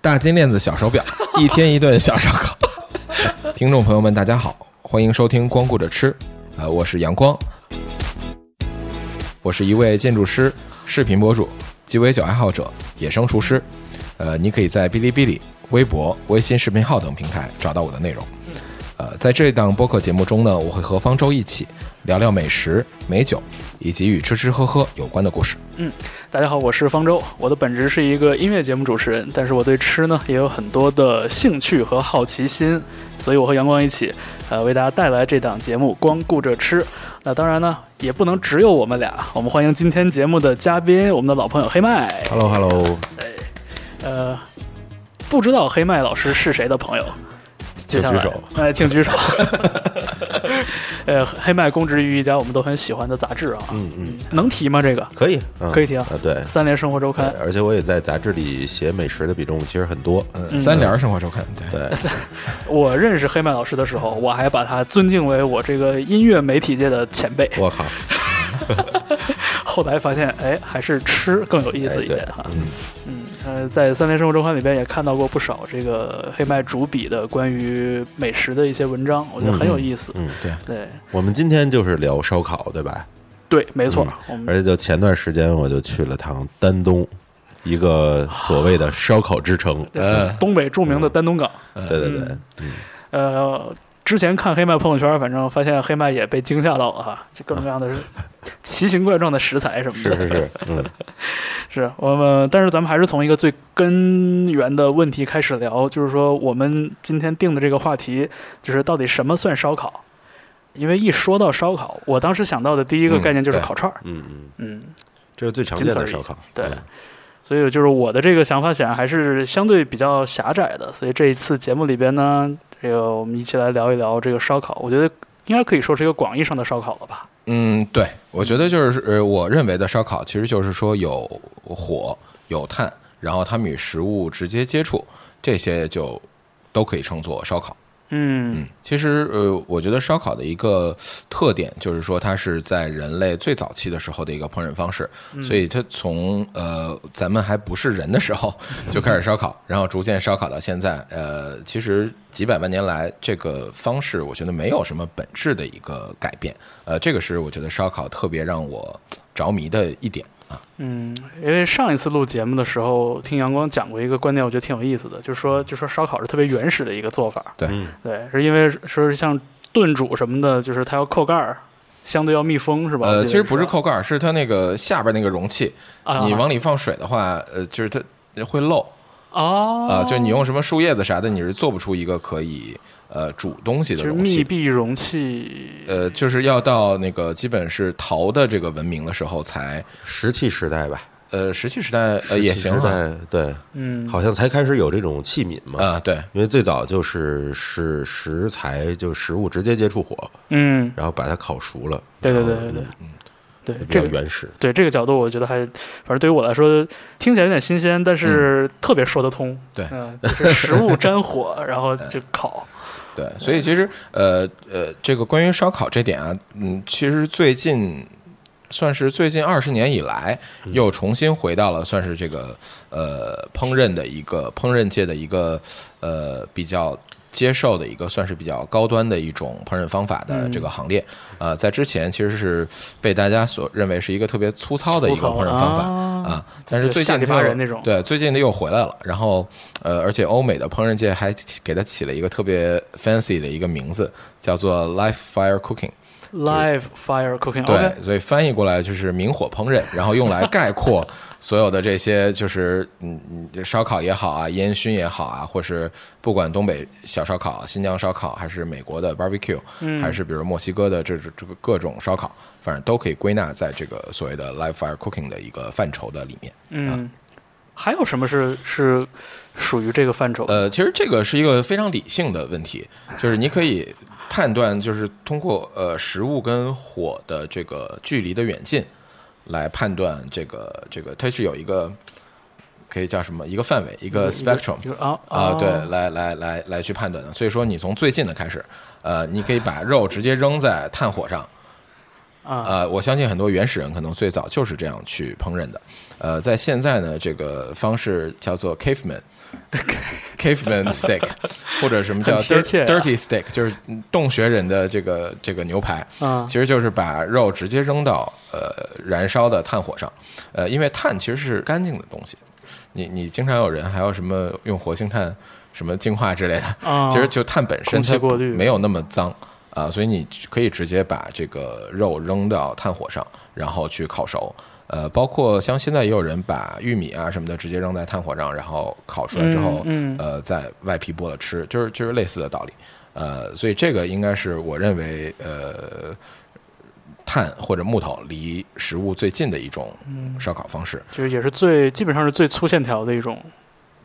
大金链子小手表，一天一顿小烧烤。听众朋友们，大家好，欢迎收听《光顾着吃》，呃，我是阳光，我是一位建筑师、视频博主、鸡尾酒爱好者、野生厨师。呃，你可以在哔哩哔哩、微博、微信视频号等平台找到我的内容。呃，在这档播客节目中呢，我会和方舟一起聊聊美食、美酒以及与吃吃喝喝有关的故事。嗯大家好，我是方舟。我的本职是一个音乐节目主持人，但是我对吃呢也有很多的兴趣和好奇心，所以我和阳光一起，呃，为大家带来这档节目《光顾着吃》。那当然呢，也不能只有我们俩。我们欢迎今天节目的嘉宾，我们的老朋友黑麦。Hello Hello，呃，不知道黑麦老师是谁的朋友，请举手，哎，请举手。呃，黑麦公职于一家我们都很喜欢的杂志啊，嗯嗯，能提吗？这个可以，嗯可以提啊。啊，对，三联生活周刊，而且我也在杂志里写美食的比重其实很多，嗯，三联生活周刊，对，对，我认识黑麦老师的时候，我还把他尊敬为我这个音乐媒体界的前辈。我靠，后来发现，哎，还是吃更有意思一点哈。嗯嗯，呃，在三联生活周刊里边也看到过不少这个黑麦主笔的关于美食的一些文章，我觉得很有意思。嗯，对，对。我们今天就是聊烧烤，对吧？对，没错，嗯。而且就前段时间我就去了趟丹东，一个所谓的烧烤之城，对嗯东北著名的丹东港。对对对，嗯。呃，之前看黑麦朋友圈，反正发现黑麦也被惊吓到了哈，这各种各样的 奇形怪状的食材什么的。是是是，嗯。是我们，但是咱们还是从一个最根源的问题开始聊，就是说我们今天定的这个话题，就是到底什么算烧烤？因为一说到烧烤，我当时想到的第一个嗯概念就是烤串儿，嗯嗯，嗯，这是最常见的烧烤，对。嗯所以就是我的这个想法显然还是相对比较狭窄的，所以这一次节目里边呢，这个我们一起来聊一聊这个烧烤，我觉得应该可以说是一个广义上的烧烤了吧？嗯，对，我觉得就是呃，我认为的烧烤其实就是说有火有炭，然后它们与食物直接接触，这些就都可以称作烧烤。嗯。嗯，其实呃，我觉得烧烤的一个特点就是说，它是在人类最早期的时候的一个烹饪方式，所以它从呃咱们还不是人的时候 就开始烧烤，然后逐渐烧烤到现在，呃，其实几百万年来这个方式，我觉得没有什么本质的一个改变，呃，这个是我觉得烧烤特别让我着迷的一点啊。嗯，因为上一次录节目的时候，听阳光讲过一个观点，我觉得挺有意思的，就是说，就说烧烤是特别原始的一个做法，对嗯对，是因为说是像炖煮什么的，就是它要扣盖儿，相对要密封，是吧？呃，其实不是扣盖儿，是它那个下边那个容器，啊，你往里放水的话，呃，就是它会漏。哦啊、就你用什么树叶子啥的，你是做不出一个可以呃煮东西的容器。密闭容器，呃，就是要到那个基本是陶的这个文明的时候才，石器时代吧，呃，石器时代呃石器时也行啊，代对，嗯，好像才开始有这种器皿嘛，啊、对，因为最早就是是食材，就食物直接接触火，嗯，然后把它烤熟了。对对对对对。嗯。对，比这个较原始。对这个角度，我觉得还，反正对于我来说，听起来有点新鲜，但是特别说得通。嗯对。嗯、就是食物沾火，然后就烤。对，所以其实呃呃，这个关于烧烤这点啊，嗯，其实最近算是最近二十年以来，又重新回到了算是这个呃烹饪的一个烹饪界的一个呃比较。接受的一个算是比较高端的一种烹饪方法的这个行列，呃，在之前其实是被大家所认为是一个特别粗糙的一个烹饪方法啊啊，但是最近它对，最近它又回来了。然后呃，而且欧美的烹饪界还给它起了一个特别 fancy 的一个名字，叫做 live fire cooking。Live fire cooking，对所以翻译过来就是明火烹饪，然后用来概括所有的这些，就是嗯嗯，烧烤也好啊，烟熏也好啊，或是不管东北小烧烤、新疆烧烤，还是美国的 barbecue，、嗯还是比如墨西哥的这这这个各种烧烤，反正都可以归纳在这个所谓的 live fire cooking 的一个范畴的里面。嗯，还有什么是是属于这个范畴？呃，其实这个是一个非常理性的问题，就是你可以判断，就是通过呃食物跟火的这个距离的远近来判断这个这个它是有一个可以叫什么一个范围一个 spectrum 啊啊、对，来来来来去判断的。所以说你从最近的开始，呃，你可以把肉直接扔在炭火上，啊呃，我相信很多原始人可能最早就是这样去烹饪的。呃，在现在呢，这个方式叫做 caveman。Caveman steak，或者什么叫 dirty steak，就是洞穴人的这个这个牛排，啊其实就是把肉直接扔到呃燃烧的炭火上，呃，因为碳其实是干净的东西，你你经常有人还有什么用活性炭什么净化之类的，啊，其实就碳本身它没有那么脏。啊，所以你可以直接把这个肉扔到炭火上，然后去烤熟。呃，包括像现在也有人把玉米啊什么的直接扔在炭火上，然后烤出来之后，嗯嗯呃，在外皮剥了吃，就是就是类似的道理。呃，所以这个应该是我认为呃，炭或者木头离食物最近的一种烧烤方式。就是也是最基本上是最粗线条的一种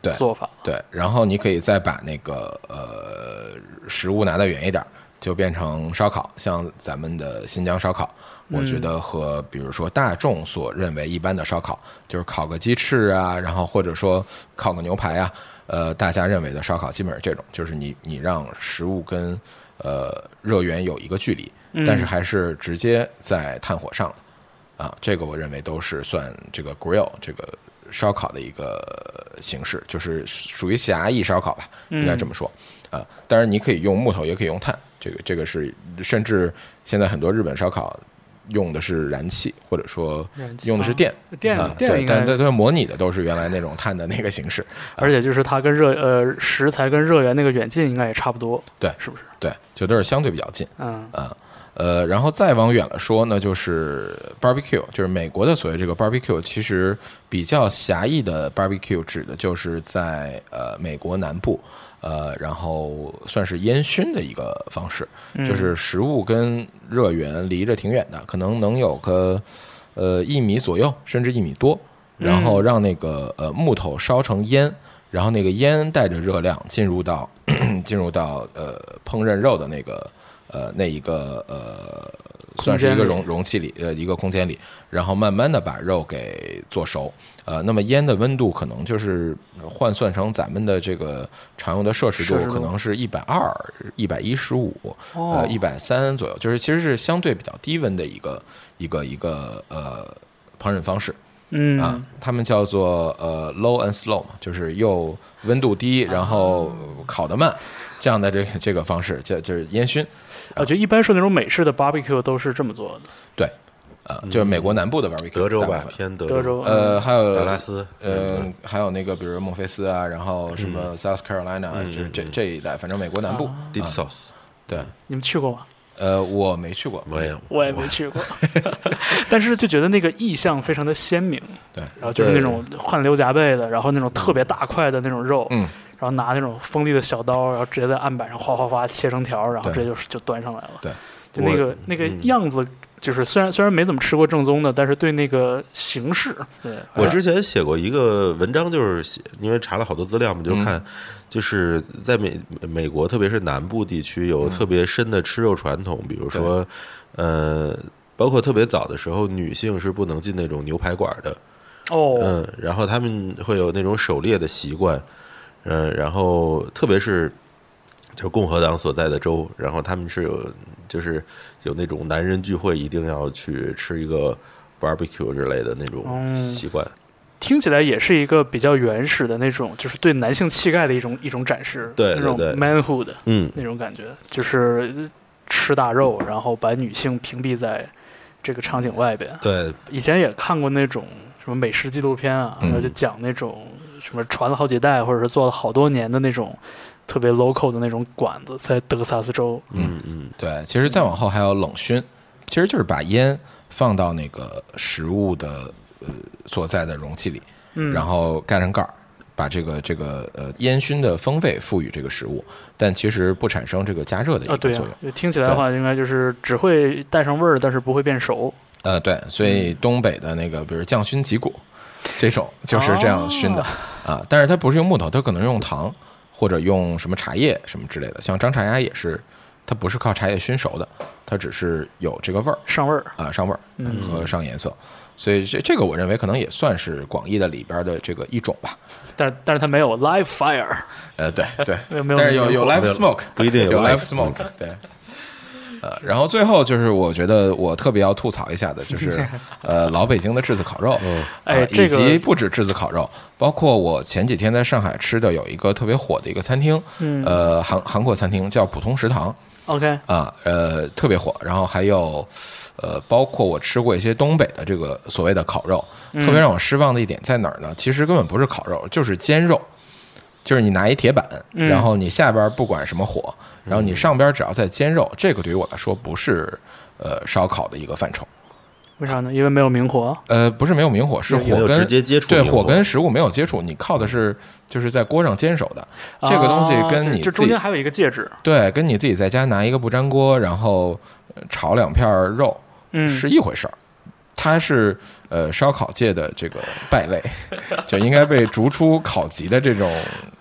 对做法。对，然后你可以再把那个呃食物拿得远一点儿，就变成烧烤，像咱们的新疆烧烤，我觉得和比如说大众所认为一般的烧烤，就是烤个鸡翅啊，然后或者说烤个牛排啊，呃，大家认为的烧烤基本是这种，就是你你让食物跟呃热源有一个距离，但是还是直接在炭火上的啊，这个我认为都是算这个 grill 这个烧烤的一个形式，就是属于狭义烧烤吧，应该这么说啊。当然你可以用木头，也可以用炭，这个这个是甚至现在很多日本烧烤用的是燃气，或者说用的是电。电电但但但模拟的都是原来那种碳的那个形式，而且就是它跟热呃食材跟热源那个远近应该也差不多，对是不是？对，就都是相对比较近。嗯啊，呃，然后再往远了说呢，就是 barbecue，就是美国的所谓这个 barbecue，其实比较狭义的 barbecue 指的就是在呃美国南部，呃，然后算是烟熏的一个方式，就是食物跟热源离着挺远的，可能能有个呃一米左右，甚至一米多，然后让那个呃木头烧成烟。然后那个烟带着热量进入到 进入到呃烹饪肉的那个呃那一个呃算是一个容容器里呃一个空间里，然后慢慢的把肉给做熟。呃，那么烟的温度可能就是换算成咱们的这个常用的摄氏度可能是一百二、一百一十五、哦呃一百三左右，就是其实是相对比较低温的一个一个一个呃烹饪方式。嗯啊，他们叫做呃 low and slow 嘛，就是又温度低，然后呃烤得慢，这样的这个这个方式就就是烟熏，我觉得一般说那种美式的 barbecue 都是这么做的，对，啊，就是美国南部的 barbecue，德州吧偏德德州呃，还有达拉斯，呃，还有那个比如孟菲斯啊，然后什么 South Carolina，就是这这一带，反正美国南部，deep 啊 sauce，对，你们去过吗？呃，我没去过，我也我也没去过，但是就觉得那个意象非常的鲜明，对，然后就是那种汗流浃背的，然后那种特别大块的那种肉，嗯，然后拿那种锋利的小刀，然后直接在案板上哗哗哗切成条，然后对。直接就就端上来了。对，就那个那个嗯样子，就是虽然虽然没怎么吃过正宗的，但是对那个形式，对，我之前写过一个文章，就是写，因为查了好多资料嘛，就看，就是在美美国，特别是南部地区，有特别深的吃肉传统，比如说，呃，包括特别早的时候，女性是不能进那种牛排馆的，哦，嗯，然后他们会有那种狩猎的习惯，嗯，然后特别是就共和党所在的州，然后他们是有就是有那种男人聚会一定要去吃一个 barbecue 之类的那种嗯习惯。听起来也是一个比较原始的那种，就是对男性气概的一种一种展示，对那种 manhood 嗯，那种感觉，就是吃大肉，然后把女性屏蔽在这个场景外边。对，以前也看过那种什么美食纪录片啊，嗯然后就讲那种什么传了好几代，或者是做了好多年的那种特别 local 的那种馆子，在德克萨斯州。嗯嗯，对，其实再往后还有冷熏，其实就是把烟放到那个食物的呃所在的容器里，嗯，然后盖上盖儿，把这个这个呃烟熏的风味赋予这个食物，但其实不产生这个加热的一啊，个作用。对啊、听起来的话，应该就是只会带上味儿，但是不会变熟。呃，对，所以东北的那个，比如酱熏脊骨，这种就是这样熏的、啊。但是它不是用木头，它可能用糖或者用什么茶叶什么之类的。像张茶鸭也是，它不是靠茶叶熏熟的，它只是有这个味儿上味儿，啊，上味儿嗯和上颜色。所以这这个我认为可能也算是广义的里边的这个一种吧。但是但是它没有 live fire，呃，对对，但是有有 live smoke，不一定有 live smoke，对。呃，然后最后就是我觉得我特别要吐槽一下的，就是 呃老北京的炙子烤肉，呃哎这个以及不止炙子烤肉，包括我前几天在上海吃的有一个特别火的一个餐厅，嗯呃韩韩国餐厅叫普通食堂，OK，啊，呃，特别火。然后还有，呃，包括我吃过一些东北的这个所谓的烤肉，特别让我失望的一点在哪儿呢？其实根本不是烤肉，就是煎肉，就是你拿一铁板，嗯然后你下边不管什么火，然后你上边只要在煎肉，这个对于我来说不是呃烧烤的一个范畴。为啥呢？因为没有明火。呃，不是没有明火，是火跟直接接触对火火跟食物没有接触，你靠的是就是在锅上煎熟的。这个东西啊跟你这这中间还有一个介质，对，跟你自己在家拿一个不粘锅，然后呃炒两片儿肉，嗯，是一回事儿。它是呃烧烤界的这个败类，就应该被逐出烤级的这种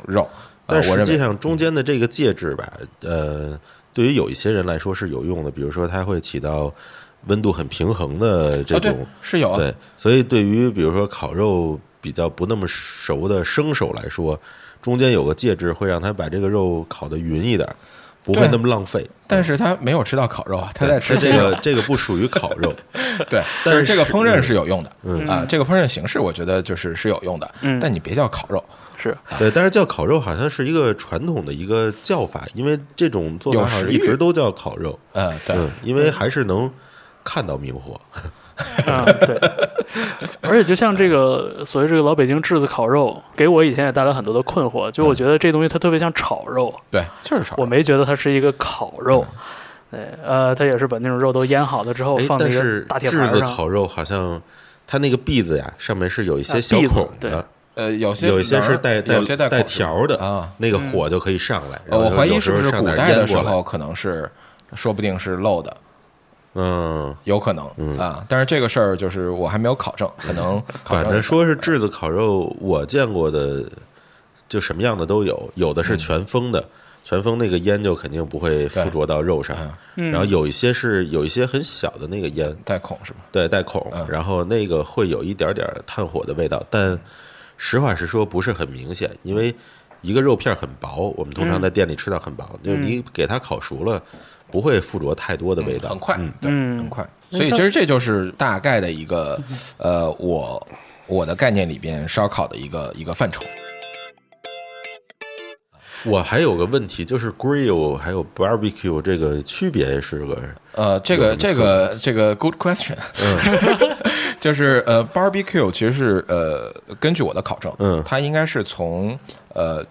肉。呃但实际上中间的这个介质吧，呃，对于有一些人来说是有用的，比如说它会起到温度很平衡的这种，，是有啊，对，所以对于比如说烤肉比较不那么熟的生手来说，中间有个介质会让它把这个肉烤得匀一点，不会那么浪费。但是他没有吃到烤肉啊，他在吃这个这个。不属于烤肉，对，但是这个烹饪是有用的，嗯。啊，这个烹饪形式我觉得就是是有用的，嗯。但你别叫烤肉，是。对，但是叫烤肉好像是一个传统的一个叫法，因为这种做法好像一直都叫烤肉，嗯，对，嗯，因为还是能看到明火，啊，对。而且就像这个所谓这个老北京炙子烤肉，给我以前也带来很多的困惑。就我觉得这东西它特别像炒肉，对，就是炒肉，我没觉得它是一个烤肉。对，呃，它也是把那种肉都腌好了之后哎，放在一但是个大铁炙盘上。子烤肉好像它那个篦子呀，上面是有一些啊小孔对的，呃，有些有一些是带带有些带带条的啊，那个火就可以上来。然后呃我怀疑是不是古代的时候可能是，说不定是漏的，嗯，有可能啊。但是这个事儿就是我还没有考证，可能反正说是炙子烤肉，我见过的就什么样的都有，有的是全封的，全封那个烟就肯定不会附着到肉上。嗯然后有一些是有一些很小的那个烟，带孔是吗？对，带孔，然后那个会有一点点炭火的味道，但实话实说不是很明显，因为一个肉片很薄，我们通常在店里吃到很薄，就是你给它烤熟了，不会附着太多的味道，很快，对，嗯。很快。所以其实这就是大概的一个呃，我我的概念里边烧烤的一个一个范畴。我还有个问题，就是 grill 还有 barbecue 这个区别是个呃，这个这个这个 good question，就是呃，barbecue 其实是呃，根据我的考证，嗯。它应该是从呃，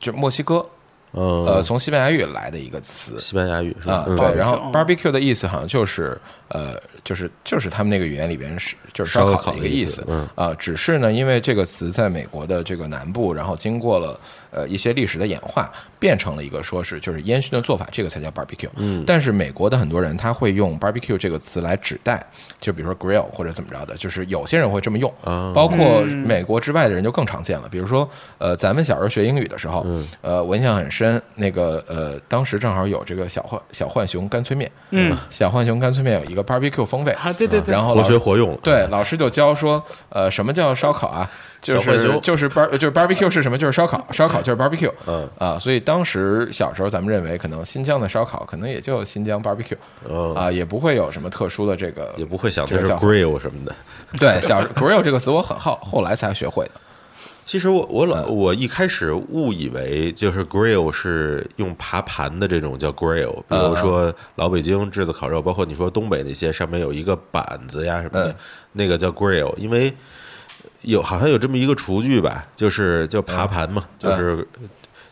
就墨西哥嗯呃，从西班牙语来的一个词。西班牙语是吧？对，然后嗯 barbecue 的意思好像就是呃，就是就是他们那个语言里边是就是烧烤的一个意思嗯。啊，只是呢，因为这个词在美国的这个南部，然后经过了呃一些历史的演化，变成了一个说是就是烟熏的做法，这个才叫 barbecue。嗯。但是美国的很多人他会用 barbecue 这个词来指代，就比如说 grill 或者怎么着的，就是有些人会这么用，啊。包括嗯美国之外的人就更常见了。比如说，呃，咱们小时候学英语的时候，嗯。呃，我印象很深，那个呃，当时正好有这个小浣小浣熊干脆面，嗯。小浣熊干脆面有一个 barbecue 风味，啊，对对对，然后活学活用了。对老师就教说，呃，什么叫烧烤啊？就是就是 bar 就是 barbecue 是什么？就是烧烤，烧烤就是 barbecue。嗯啊，所以当时小时候咱们认为，可能新疆的烧烤可能也就新疆 barbecue 嗯，啊，也不会有什么特殊的这个，也不会想它是这个叫 grill 什么的。对小 grill 这个词我很好，后来才学会的。其实我我老嗯。我一开始误以为就是 grill 是用爬盘的这种叫 grill，比嗯如说老北京炙子烤肉，包括你说东北那些上面有一个板子呀什么的嗯，那个叫 grill，因为有好像有这么一个厨具吧，就是叫爬盘嘛，嗯就是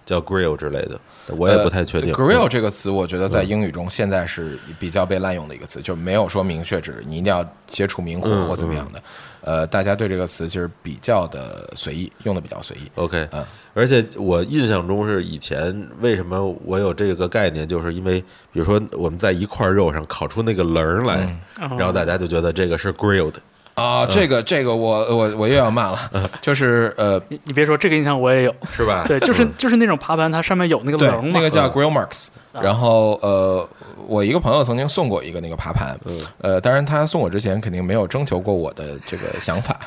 叫 grill 之类的，我也不太确定。呃 grill 这个词，我觉得在英语中现在是比较被滥用的一个词，就没有说明确指你一定要接触明火嗯或怎么样的。呃，大家对这个词其实比较的随意，用的比较随意。OK，嗯而且我印象中是以前为什么我有这个概念，就是因为比如说我们在一块肉上烤出那个棱儿来，嗯然后大家就觉得这个是 grilled。啊，这个这个我我我又要骂了，就是呃，你你别说这个印象我也有，是吧？对，就是就是那种爬盘，它上面有那个棱，嘛，那个叫 grill marks。然后呃，我一个朋友曾经送过一个那个爬盘，呃，当然他送我之前肯定没有征求过我的这个想法，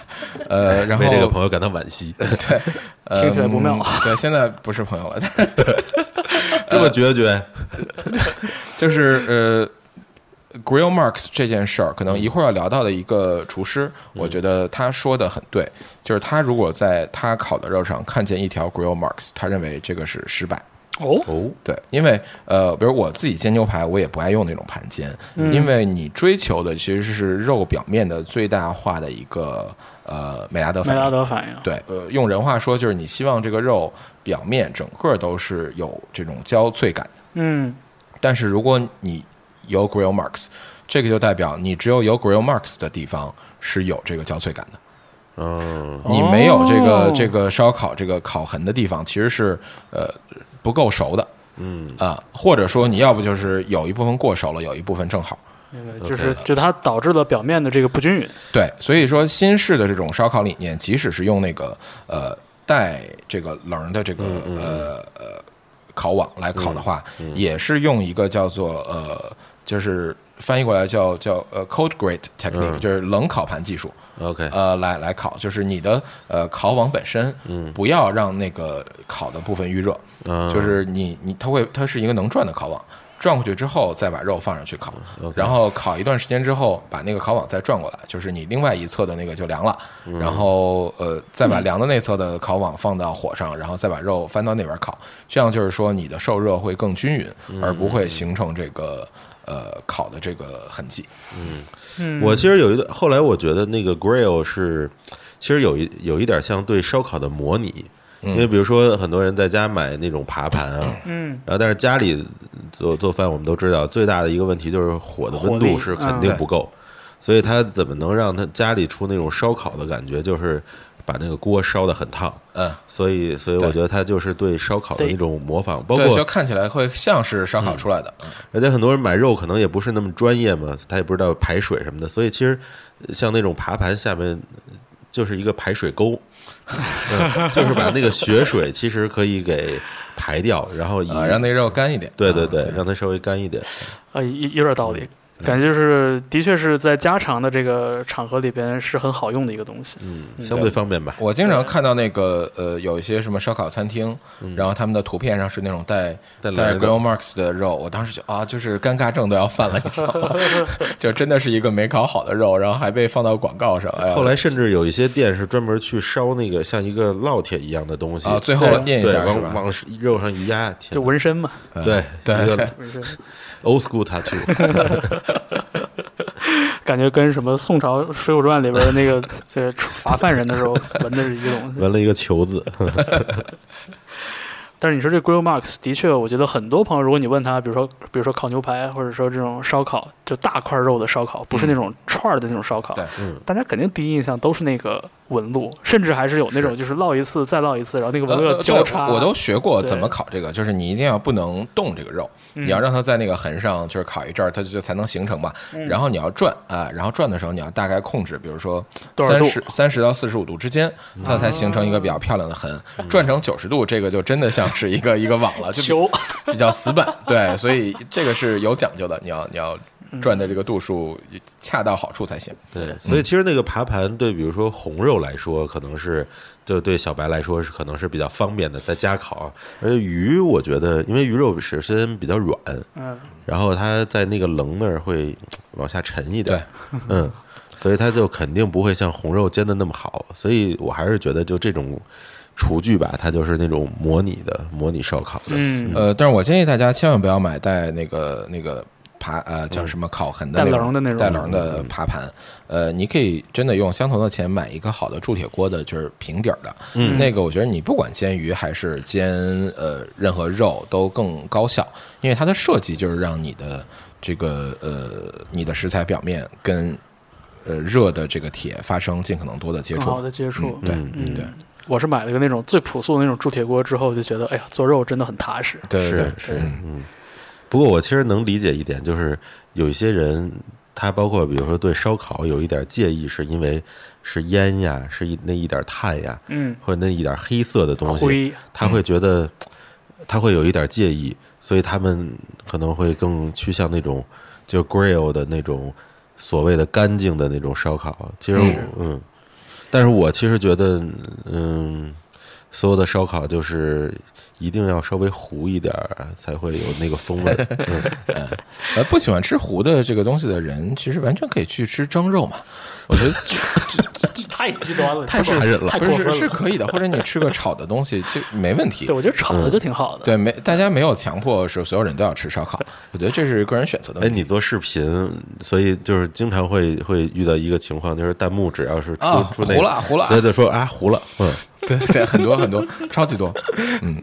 呃，然后 为这个朋友感到惋惜，对，呃听起来不妙啊对，现在不是朋友了。这么决绝，就是呃。Grill Marks 这件事儿，可能一会儿要聊到的一个厨师，我觉得他说的很对，就是他如果在他烤的肉上看见一条 Grill Marks，他认为这个是失败。哦，哦，对，因为呃，比如我自己煎牛排，我也不爱用那种盘煎，因为你追求的其实是肉表面的最大化的一个呃美拉德反应。德反应，对，呃，用人话说就是你希望这个肉表面整个都是有这种焦脆感的。嗯，但是如果你有 grill marks，这个就代表你只有有 grill marks 的地方是有这个焦脆感的。嗯，你没有这个、哦这个烧烤这个烤痕的地方，其实是呃不够熟的。嗯啊，或者说你要不就是有一部分过熟了，有一部分正好。那个就是就它导致了表面的这个不均匀。对，所以说新式的这种烧烤理念，即使是用那个呃带这个棱的这个呃呃烤网来烤的话，也是用一个叫做呃就是翻译过来叫叫呃 cold grate technique，、嗯。就是冷烤盘技术。，OK，呃，来来烤，就是你的呃烤网本身，嗯。不要让那个烤的部分预热，嗯。就是你你它会它是一个能转的烤网，转过去之后再把肉放上去烤。然后烤一段时间之后，把那个烤网再转过来，就是你另外一侧的那个就凉了，嗯。然后呃再把凉的那侧的烤网放到火上，然后再把肉翻到那边烤，这样就是说你的受热会更均匀，嗯。而不会形成这个呃烤的这个痕迹。嗯，我其实有一个，后来我觉得那个 grill 是，其实有一有一点像对烧烤的模拟，因为比如说很多人在家买那种爬盘啊，嗯。然后但是家里做做饭，我们都知道最大的一个问题就是火的温度是肯定不够，所以他怎么能让他家里出那种烧烤的感觉，就是把那个锅烧得很烫。嗯，所以，所以我觉得它就是对烧烤的对那种模仿，包括，就括看起来会像是烧烤出来的。嗯而且很多人买肉可能也不是那么专业嘛，他也不知道排水什么的，所以其实像那种爬盘下面就是一个排水沟，嗯就是把那个血水其实可以给排掉，然后以啊，让那肉干一点。对对对，啊让它稍微干一点。啊，有有点道理，感觉就是的确是在家常的这个场合里边是很好用的一个东西。嗯，相对方便吧。我经常看到那个呃，有一些什么烧烤餐厅，嗯然后他们的图片上是那种带带 grill marks 的肉，我当时就啊，就是尴尬症都要犯了，你知道吗？就真的是一个没烤好的肉，然后还被放到广告上。哎，后来甚至有一些店是专门去烧那个像一个烙铁一样的东西啊，最后念一，下是吧？往往肉上一压，就纹身嘛，对对对纹身，old school tattoo，感觉跟什么宋朝《水浒传》里边的那个 这罚犯人的时候纹的是一个东西。纹了一个球字。但是你说这 grill marks 的确，我觉得很多朋友，如果你问他，比如说比如说烤牛排，或者说这种烧烤，就大块肉的烧烤，不是那种串儿的那种烧烤，对嗯大家肯定第一印象都是那个纹路，甚至还是有那种就是烙一次再烙一次，然后那个纹路交叉。对我都学过怎么烤这个，就是你一定要不能动这个肉，嗯你要让它在那个痕上就是烤一阵儿，它就才能形成嘛。嗯然后你要转啊、然后转的时候你要大概控制，比如说三十三十到四十五度之间，它才形成一个比较漂亮的痕。转成九十度，这个就真的像是一个一个网了，就比球，比较死板。对，所以这个是有讲究的，你要你要转的这个度数恰到好处才行。对，所以其实那个爬盘对，比如说红肉来说，可能是就对小白来说是可能是比较方便的，在家烤。而鱼，我觉得因为鱼肉首先比较软，嗯，然后它在那个棱那儿会往下沉一点，嗯，所以它就肯定不会像红肉煎的那么好。所以我还是觉得就这种厨具吧，它就是那种模拟的模拟烧烤的，嗯，呃，但是我建议大家千万不要买带那个那个爬呃叫什么烤痕的带那种棱的那种带棱的爬盘。呃，你可以真的用相同的钱买一个好的铸铁锅的，就是平底儿的。嗯那个我觉得你不管煎鱼还是煎呃任何肉都更高效，因为它的设计就是让你的这个呃你的食材表面跟呃热的这个铁发生尽可能多的接触好。的接触。嗯对嗯嗯对我是买了个那种最朴素的那种铸铁锅之后，就觉得哎呀，做肉真的很踏实。对对对是是，嗯。不过我其实能理解一点，就是有一些人，他包括比如说对烧烤有一点介意，是因为是烟呀，是一那一点碳呀，嗯，或者那一点黑色的东西，灰，他会觉得他会有一点介意，所以他们可能会更趋向那种就 grill 的那种所谓的干净的那种烧烤。其实我嗯，但是我其实觉得嗯，所有的烧烤就是一定要稍微糊一点儿，才会有那个风味儿。嗯呃，不喜欢吃糊的这个东西的人，其实完全可以去吃蒸肉嘛。我觉得这这太极端了，太残忍了不是。是可以的，或者你吃个炒的东西，就没问题对，。我觉得炒的就挺好的。对，没大家没有强迫是所有人都要吃烧烤，我觉得这是个人选择的哎，问题。你做视频，所以就是经常会会遇到一个情况，就是弹幕只要是出、啊，出那糊了糊了，对对，说啊糊了，嗯，对对，很多很多，超级多。嗯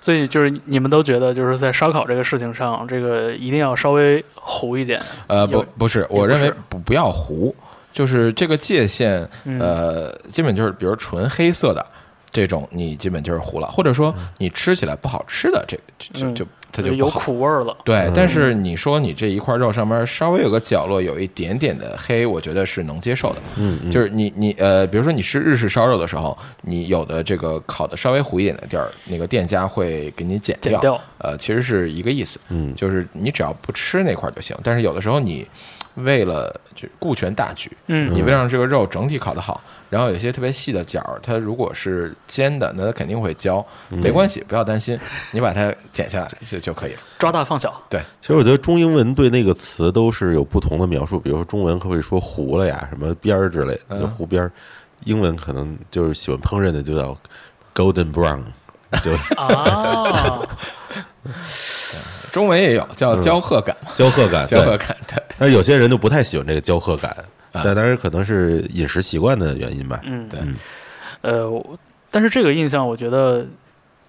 所以就是你们都觉得，就是在烧烤这个事情上，这个一定要稍微糊一点。呃，不不是，我认为不不要糊，就是这个界限，嗯呃，基本就是比如纯黑色的这种，你基本就是糊了，或者说你吃起来不好吃的，这就就嗯就它就有。苦味儿了。对，但是你说你这一块肉上面稍微有个角落有一点点的黑，我觉得是能接受的。嗯嗯就是你你呃，比如说你吃日式烧肉的时候，你有的这个烤的稍微糊一点的地儿，那个店家会给你剪剪掉呃，其实是一个意思。嗯就是你只要不吃那块儿就行。但是有的时候你为了就顾全大局，嗯你为了让这个肉整体烤得好，然后有些特别细的角儿，它如果是尖的，那它肯定会焦，没关系，不要担心，你把它剪下来就就可以了。抓大放小。对，其实我觉得中英文对那个词都是有不同的描述，比如说中文会说糊了呀，什么边儿之类的，就糊边儿；英文可能就是喜欢烹饪的就叫 golden brown，就啊，中文也有叫焦褐感，焦褐感。对，焦褐感，对，但是有些人就不太喜欢这个焦褐感，但当然可能是饮食习惯的原因吧。嗯，对。嗯呃，但是这个印象我觉得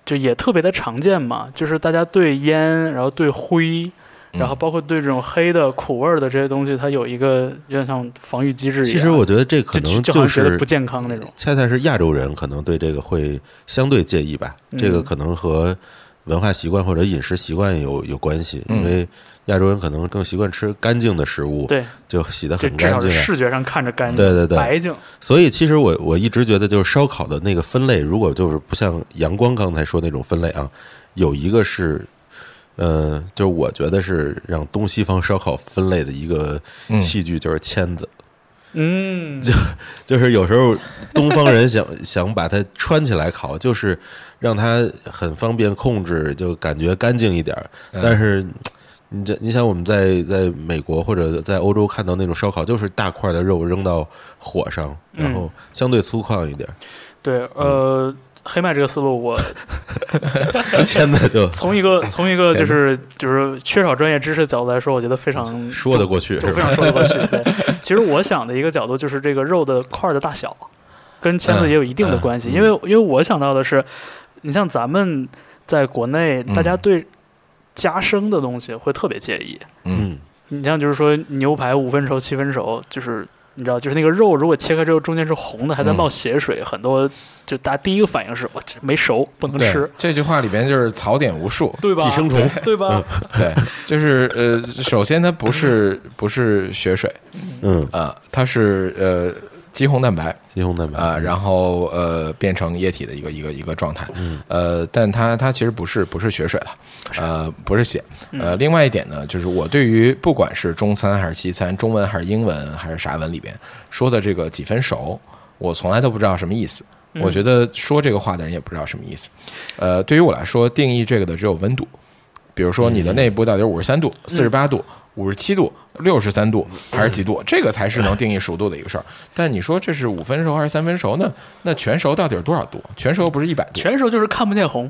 就也特别的常见嘛，就是大家对烟，然后对灰，然后包括对这种黑的苦味儿的这些东西，它有一个有点像防御机制一样。其实我觉得这可就能是就好像觉得不健康那种。恰恰是亚洲人可能对这个会相对介意吧，嗯这个可能和文化习惯或者饮食习惯有有关系，嗯因为亚洲人可能更习惯吃干净的食物，对，就洗得很干净视觉上看着干净，对对对白净。所以其实我我一直觉得，就是烧烤的那个分类，如果就是不像阳光刚才说那种分类啊，有一个是。呃，就是我觉得是让东西方烧烤分类的一个嗯器具，就是签子。嗯，就就是有时候东方人想 想把它穿起来烤，就是让它很方便控制，就感觉干净一点但是你这你想我们在在美国或者在欧洲看到那种烧烤，就是大块的肉扔到火上，然后相对粗犷一点，对，呃，黑麦这个思路，我签的就从一个 从一个就是就是缺少专业知识的角度来说，我觉得非常 说得过去就非常？说得过去。对，其实我想的一个角度就是这个肉的块儿的大小，跟签子也有一定的关系。嗯嗯因为因为我想到的是，你像咱们在国内，嗯大家对加生的东西会特别介意。嗯，你像就是说牛排五分熟、七分熟，就是你知道，就是那个肉如果切开之后中间是红的，还在嗯冒血水，很多就大家第一个反应是我这没熟，不能吃，，这句话里边就是槽点无数。对吧？寄生虫，对吧？对，就是呃，首先它不是不是血水嗯，啊、它是呃肌红蛋白。肌红蛋白。啊、然后呃变成液体的一个一个一个状态，嗯。呃，但它它其实不是不是血水了，呃，不是血，呃，另外一点呢，就是我对于不管是中餐还是西餐，中文还是英文还是啥文里边说的这个几分熟，我从来都不知道什么意思。我觉得说这个话的人也不知道什么意思。呃，对于我来说，定义这个的只有温度，比如说你的内部到底五十三度、四十八度、五十七度、六十三度还是几度，这个才是能定义熟度的一个事儿。但你说这是五分熟还是三分熟呢？那全熟到底是多少度？全熟不是一百度？全熟就是看不见红，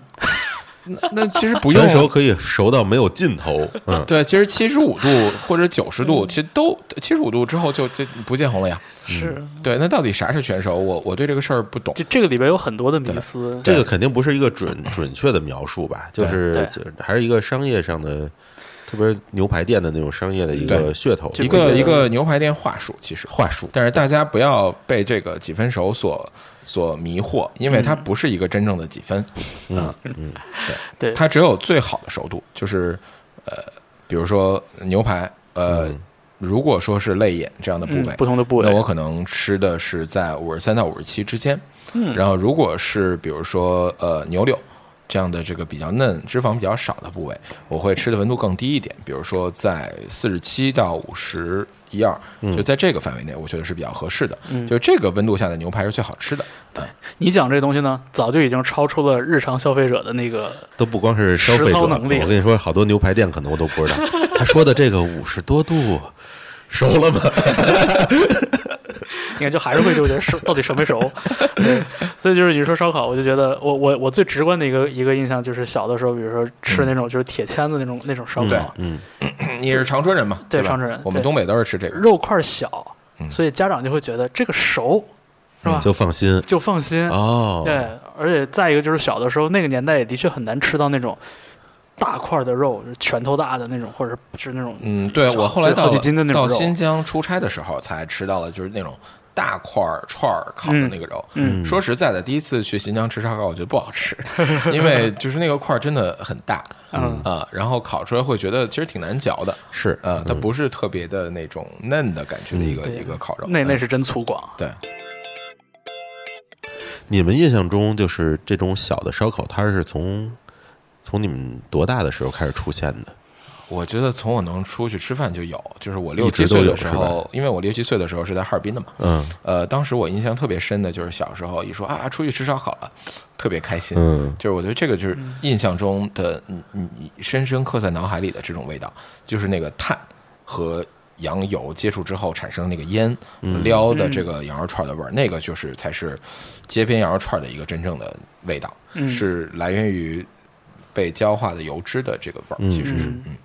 那那其实不用全熟可以熟到没有尽头，嗯，对，其实七十五度或者九十度，其实都七十五度之后就就不见红了呀。是。对，那到底啥是全熟？我我对这个事儿不懂。这这个里边有很多的迷思，这个肯定不是一个准准确的描述吧，就是就还是一个商业上的，特别是牛排店的那种商业的一个噱头，一个一个牛排店话术，其实。话术，但是大家不要被这个几分熟所所迷惑，因为它不是一个真正的几分。啊，对。它只有最好的熟度，就是呃，比如说牛排，呃，如果说是肋眼这样的部嗯位，不同的部位。那我可能吃的是在五十三到五十七之间。嗯。然后如果是比如说呃牛柳，这样的这个比较嫩、脂肪比较少的部位，我会吃的温度更低一点，比如说在四十七到五十一二，就在这个范围内，我觉得是比较合适的。嗯就这个温度下的牛排是最好吃的。对你讲这东西呢，早就已经超出了日常消费者的那个都不光是消费者，能力我跟你说，好多牛排店可能我都不知道。他说的这个五十多度 熟了吗？你看，就还是会纠结熟到底熟没熟。对，所以就是你说烧烤，我就觉得我我我最直观的一个一个印象就是小的时候，比如说吃那种就是铁签子那种那种烧烤，嗯，你是长春人嘛？对长春人我们东北都是吃这个。肉块小，嗯所以家长就会觉得这个熟，是吧？就放心就放心。哦。对，而且再一个就是小的时候那个年代也的确很难吃到那种大块的肉，就拳头大的那种，或者是那种嗯，对我后来到新疆出差的时候，才吃到了就是那种大块儿串儿烤的那个肉。嗯说实在的，第一次去新疆吃烧烤，我觉得不好吃，因为就是那个块儿真的很大，嗯啊，然后烤出来会觉得其实挺难嚼的，是啊，它不是特别的那种嫩的感觉的一个一个烤肉。嗯那那是真粗犷。对，你们印象中，就是这种小的烧烤摊是从从你们多大的时候开始出现的？我觉得从我能出去吃饭就有，就是我六七岁的时候，因为我六七岁的时候是在哈尔滨的嘛，嗯。呃，当时我印象特别深的就是小时候一说啊出去吃烧烤了，特别开心，嗯。就是我觉得这个就是印象中的你你你深深刻在脑海里的这种味道，就是那个碳和羊油接触之后产生那个烟撩的这个羊肉串的味儿，那个就是才是街边羊肉串的一个真正的味道，嗯。是来源于被焦化的油脂的这个味儿，嗯其实是嗯。嗯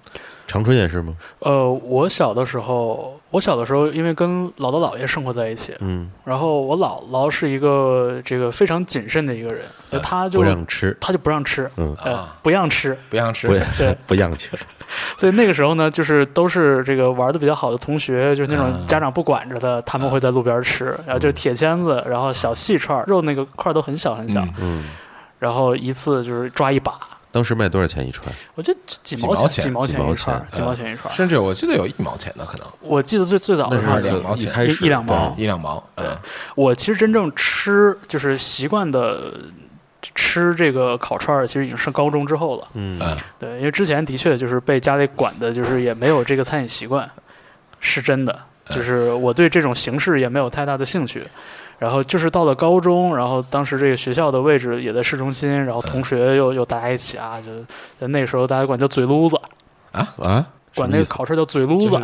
长春也是吗？呃，我小的时候，我小的时候因为跟姥姥姥爷生活在一起，嗯，然后我姥姥是一个这个非常谨慎的一个人，他就不让吃，他就不让吃，嗯。不让吃。不让吃，对。不让吃。所以那个时候呢，就是都是这个玩的比较好的同学，就是那种嗯家长不管着的，他们会在路边吃，然后就是铁签子，然后小细串儿，肉那个块都很小很小，嗯。嗯，然后一次就是抓一把，当时卖多少钱一串？我记得几毛几毛钱几毛钱一串几毛钱一串儿。甚至我记得有一毛钱的可能我记得最最早的那时候是两毛钱一开始一一两毛一两毛，嗯，我其实真正吃就是习惯的吃这个烤串儿，其实已经上高中之后了。嗯嗯对，因为之前的确就是被家里管的，就是也没有这个餐饮习惯，是真的。就是我对这种形式也没有太大的兴趣。然后就是到了高中，然后当时这个学校的位置也在市中心，然后同学又又大家一起啊，就就那时候大家管叫嘴撸子，啊？啊，管那个烤串叫嘴撸子，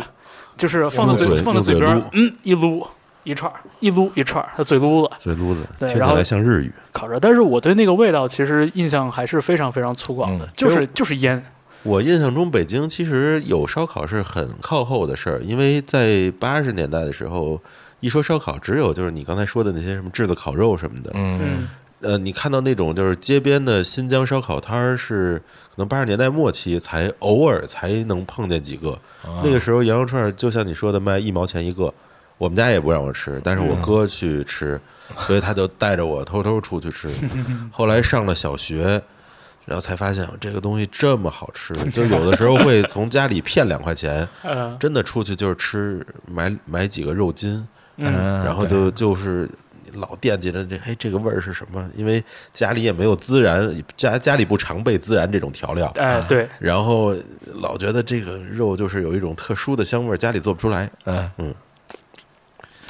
就是放在嘴嘴放在嘴边嗯，一撸一串，一撸一串儿，它嘴撸子。嘴撸子，对然后听起来像日语。烤着，但是我对那个味道其实印象还是非常非常粗犷的，嗯就是就是烟，我印象中，北京其实有烧烤是很靠后的事儿，因为在八十年代的时候，一说烧烤，只有就是你刚才说的那些什么炙子烤肉什么的。嗯呃，你看到那种就是街边的新疆烧烤摊儿，是可能八十年代末期才偶尔才能碰见几个。啊那个时候羊肉串儿就像你说的卖一毛钱一个，我们家也不让我吃，但是我哥去吃，所以他就带着我偷偷出去吃。后来上了小学。然后才发现这个东西这么好吃，就有的时候会从家里骗两块钱，嗯真的出去就是吃买买几个肉筋，嗯，然后就就是老惦记着这哎这个味儿是什么？因为家里也没有孜然，家家里不常备孜然这种调料，哎对，然后老觉得这个肉就是有一种特殊的香味儿，家里做不出来。嗯。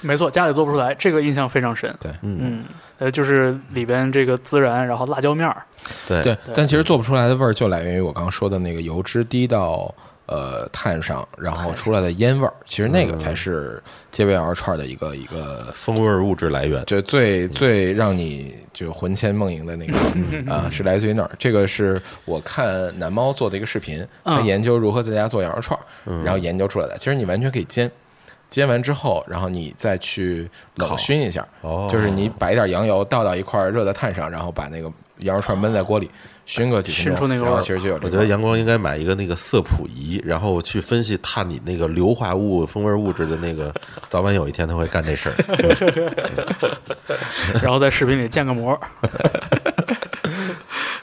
没错，家里做不出来，这个印象非常深。对。嗯，嗯，呃，就是里边这个孜然，然后辣椒面儿，对。对，但其实做不出来的味儿就来源于我刚刚说的那个油脂滴到呃炭上，然后出来的烟味儿，其实那个才是街边羊肉串的一个一个。风味儿物质来源。就最最让你就魂牵梦萦的那个 啊，是来自于那儿。这个是我看南猫做的一个视频，他嗯研究如何在家做羊肉串儿，然后研究出来的。其实你完全可以煎，煎完之后，然后你再去冷熏一下，哦就是你把一点羊油倒到一块热的炭上，然后把那个羊肉串焖在锅里熏个几分钟，熏出那个味儿然后其实就有这我。觉得阳光应该买一个那个色谱仪，然后去分析碳里那个硫化物、风味物质的那个，早晚有一天他会干这事儿。然后在视频里建个模。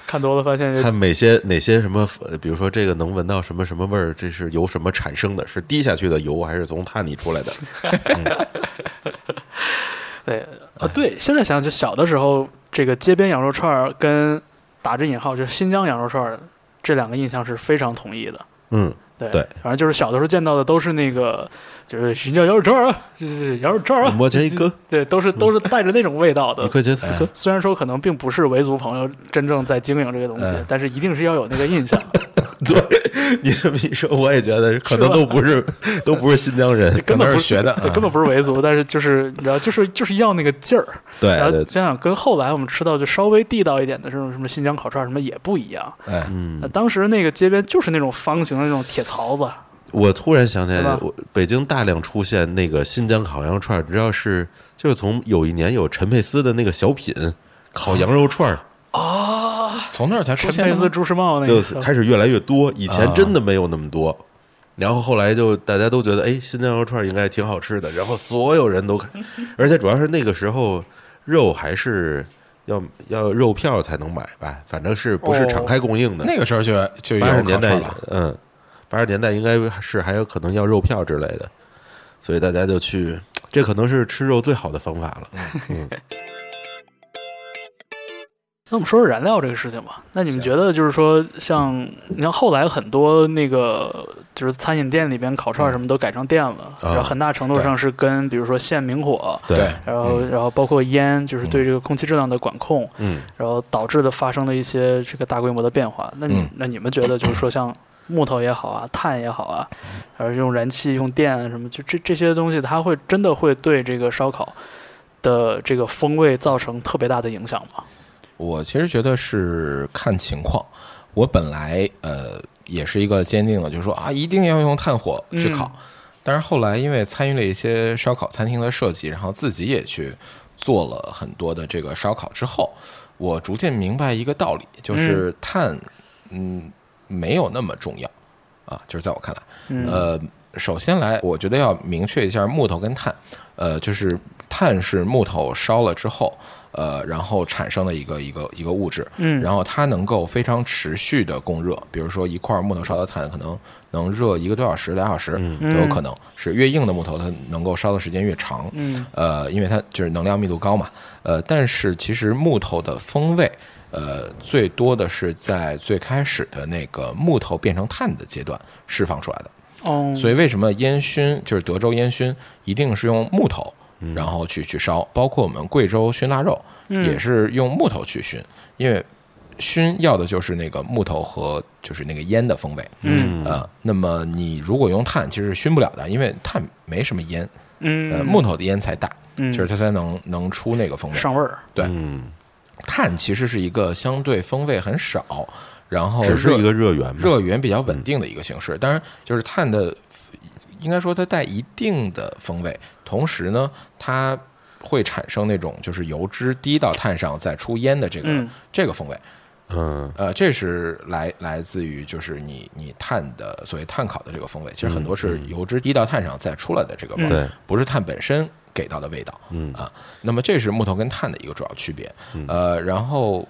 看多了发现看哪些哪些什么，呃比如说这个能闻到什么什么味儿，这是由什么产生的？是滴下去的油，还是从碳里出来的？对啊，对，现在想想，就小的时候，这个街边羊肉串儿跟打着引号，就是新疆羊肉串这两个印象是非常统一的。嗯，对，对反正就是小的时候见到的都是那个，就是新疆羊肉串儿啊，就是羊肉串儿啊，五毛钱一个，对，都是都是带着那种味道的一。块钱四颗。虽然说可能并不是维族朋友真正在经营这个东西，嗯但是一定是要有那个印象，对你这么一说，我也觉得可能都不是都不是新疆人。根本不是学的对，啊根本不是维族，但是就是你知道，就是就是要那个劲儿。对然后对，想想跟后来我们吃到就稍微地道一点的这种什么新疆烤串儿什么也不一样。哎，嗯，当时那个街边就是那种方形的那种铁槽子，我突然想起来我北京大量出现那个新疆烤羊肉串儿，知道是就是从有一年有陈佩斯的那个小品烤羊肉串啊，从那儿才出陈佩斯、现的吗？朱时茂那就个就开始越来越多。以前啊真的没有那么多，然后后来就大家都觉得，哎，新疆羊肉串儿应该挺好吃的，然后所有人都看，而且主要是那个时候肉还是要要肉票才能买吧，反正是不是哦。敞开供应的。那个时候就就有八十年代了，，嗯，八十年代应该是还有可能要肉票之类的，所以大家就去，这可能是吃肉最好的方法了。嗯，那我们说说燃料这个事情吧。那你们觉得就是说，像你像后来很多那个就是餐饮店里边烤串儿什么都改成电了，啊然后很大程度上是跟比如说限明火，对，然后然后包括烟，就是对这个空气质量的管控，嗯，然后导致的发生的一些这个大规模的变化。那你、嗯那你们觉得就是说像木头也好啊，碳也好啊，还是用燃气、用电啊什么，就这这些东西，它会真的会对这个烧烤的这个风味造成特别大的影响吗？我其实觉得是看情况。我本来呃也是一个坚定的，就是说啊，一定要用炭火去烤。但是后来因为参与了一些烧烤餐厅的设计，然后自己也去做了很多的这个烧烤之后，我逐渐明白一个道理，就是碳嗯没有那么重要啊，就是在我看来，嗯呃，首先来，我觉得要明确一下木头跟碳，呃，就是碳是木头烧了之后，呃，然后产生的一个一个一个物质，嗯。然后它能够非常持续的供热，比如说一块木头烧的炭可能能热一个多小时、俩小时都有可能，是越硬的木头它能够烧的时间越长，嗯。呃，因为它就是能量密度高嘛，呃，但是其实木头的风味，呃，最多的是在最开始的那个木头变成碳的阶段释放出来的。哦，所以为什么烟熏就是德州烟熏一定是用木头，然后去去烧，包括我们贵州熏腊肉也是用木头去熏，因为熏要的就是那个木头和就是那个烟的风味。嗯。呃，那么你如果用碳，其实是熏不了的，因为碳没什么烟，嗯。呃，木头的烟才大，嗯。就是它才能能出那个风味。上味儿，对，嗯，碳其实是一个相对风味很少，然后只是热一个热源，热源比较稳定的一个形式。当然，就是碳的，应该说它带一定的风味，同时呢，它会产生那种就是油脂滴到碳上再出烟的这个、嗯这个风味。嗯呃，这是来来自于就是你你碳的所谓碳烤的这个风味，其实很多是油脂滴到碳上再出来的这个味不是碳本身给到的味道。嗯啊，那么这是木头跟碳的一个主要区别。呃，然后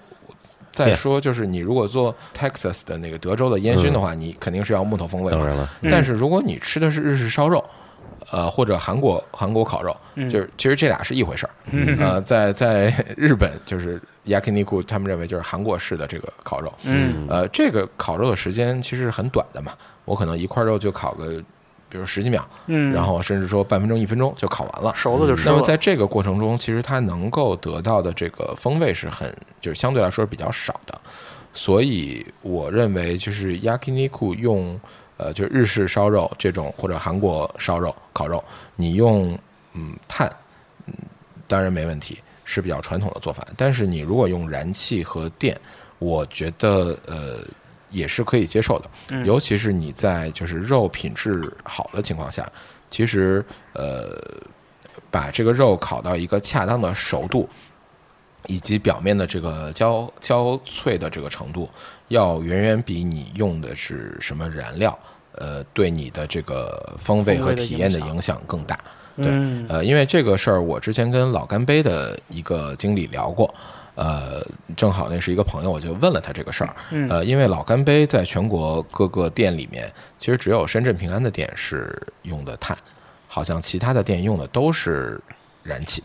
再说就是你如果做 Texas 的那个德州的烟熏的话，你肯定是要木头风味嘛。当然了，但是如果你吃的是日式烧肉，呃，或者韩国韩国烤肉，就是其实这俩是一回事儿。呃，在在日本就是 yakiniku，他们认为就是韩国式的这个烤肉。嗯呃，这个烤肉的时间其实很短的嘛，我可能一块肉就烤个，比如十几秒，嗯，然后甚至说半分钟、一分钟就烤完了。熟了就吃了。那么在这个过程中，其实它能够得到的这个风味是很，就是相对来说是比较少的，所以我认为就是 yakiniku 用呃就日式烧肉这种或者韩国烧肉烤肉，你用嗯碳，嗯当然没问题，是比较传统的做法。但是你如果用燃气和电，我觉得呃也是可以接受的，嗯。尤其是你在就是肉品质好的情况下，其实呃把这个肉烤到一个恰当的熟度，以及表面的这个焦焦脆的这个程度，要远远比你用的是什么燃料，呃，对你的这个风味和体验的影响更大。对，嗯。呃，因为这个事儿，我之前跟老干杯的一个经理聊过，呃，正好那是一个朋友，我就问了他这个事儿，嗯。呃，因为老干杯在全国各个店里面，其实只有深圳平安的店是用的碳，好像其他的店用的都是燃气。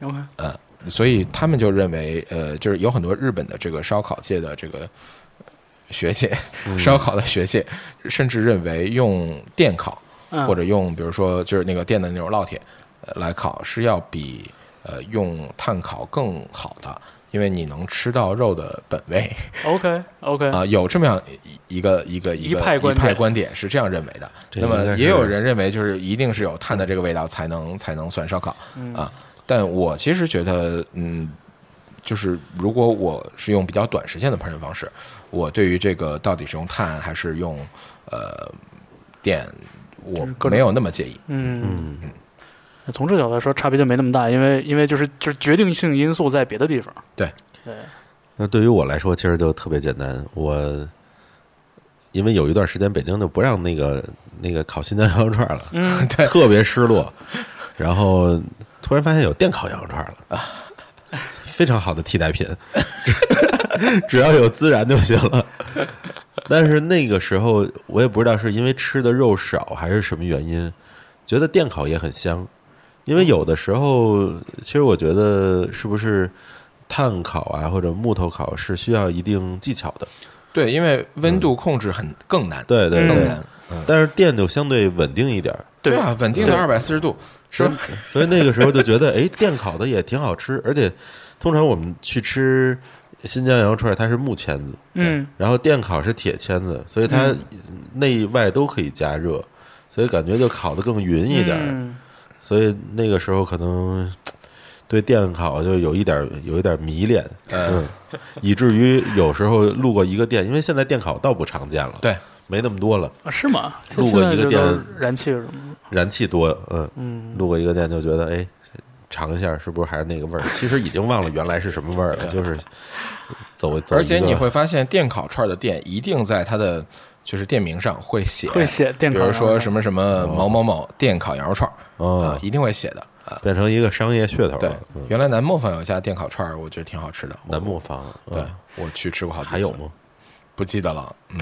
OK，呃，所以他们就认为，呃，就是有很多日本的这个烧烤界的这个学界，烧烤的学界，甚至认为用电烤嗯。或者用比如说就是那个电的那种烙铁呃来烤是要比呃用炭烤更好的，因为你能吃到肉的本味 OK OK，啊、有这么样一一个一个一个一派观点观点是这样认为的。那么也有人认为就是一定是有炭的这个味道才能才能算烧烤嗯啊。但我其实觉得，嗯，就是如果我是用比较短时间的烹饪方式，我对于这个到底是用炭还是用呃电，我没有那么介意。嗯嗯嗯从这角度来说，差别就没那么大，因为因为就是就是决定性因素在别的地方。对对，那对于我来说，其实就特别简单。我因为有一段时间北京就不让那个那个烤新疆羊肉串了，嗯，对特别失落。然后突然发现有电烤羊肉串了啊，非常好的替代品，只要有孜然就行了。但是那个时候我也不知道是因为吃的肉少还是什么原因，觉得电烤也很香。因为有的时候，其实我觉得是不是碳烤啊或者木头烤是需要一定技巧的。对，因为温度控制很更难，对对对，更难。嗯，但是电就相对稳定一点儿。对啊，稳定的对。二百四十度是吧？所以那个时候就觉得，哎，电烤的也挺好吃，而且通常我们去吃新疆羊肉串，它是木签子，嗯。然后电烤是铁签子，所以它内外都可以加热，所以感觉就烤的更匀一点所以那个时候可能对电烤就有一点儿有一点儿迷恋，呃，嗯，以至于有时候路过一个店，因为现在电烤倒不常见了，对，没那么多了，啊是吗？路过一个店燃气？燃气多，嗯，嗯路过一个店就觉得，哎，尝一下是不是还是那个味儿？其实已经忘了原来是什么味儿了，就是走走。而且你会发现，电烤串的店一定在它的就是店名上会写，会写电比，如说什么什么某某某店烤羊肉串儿啊哦，，一定会写的啊。变成一个商业噱头对原来南磨坊有一家电烤串儿，我觉得挺好吃的。南磨坊，对嗯，我去吃过好几次，还有吗？不记得了。嗯，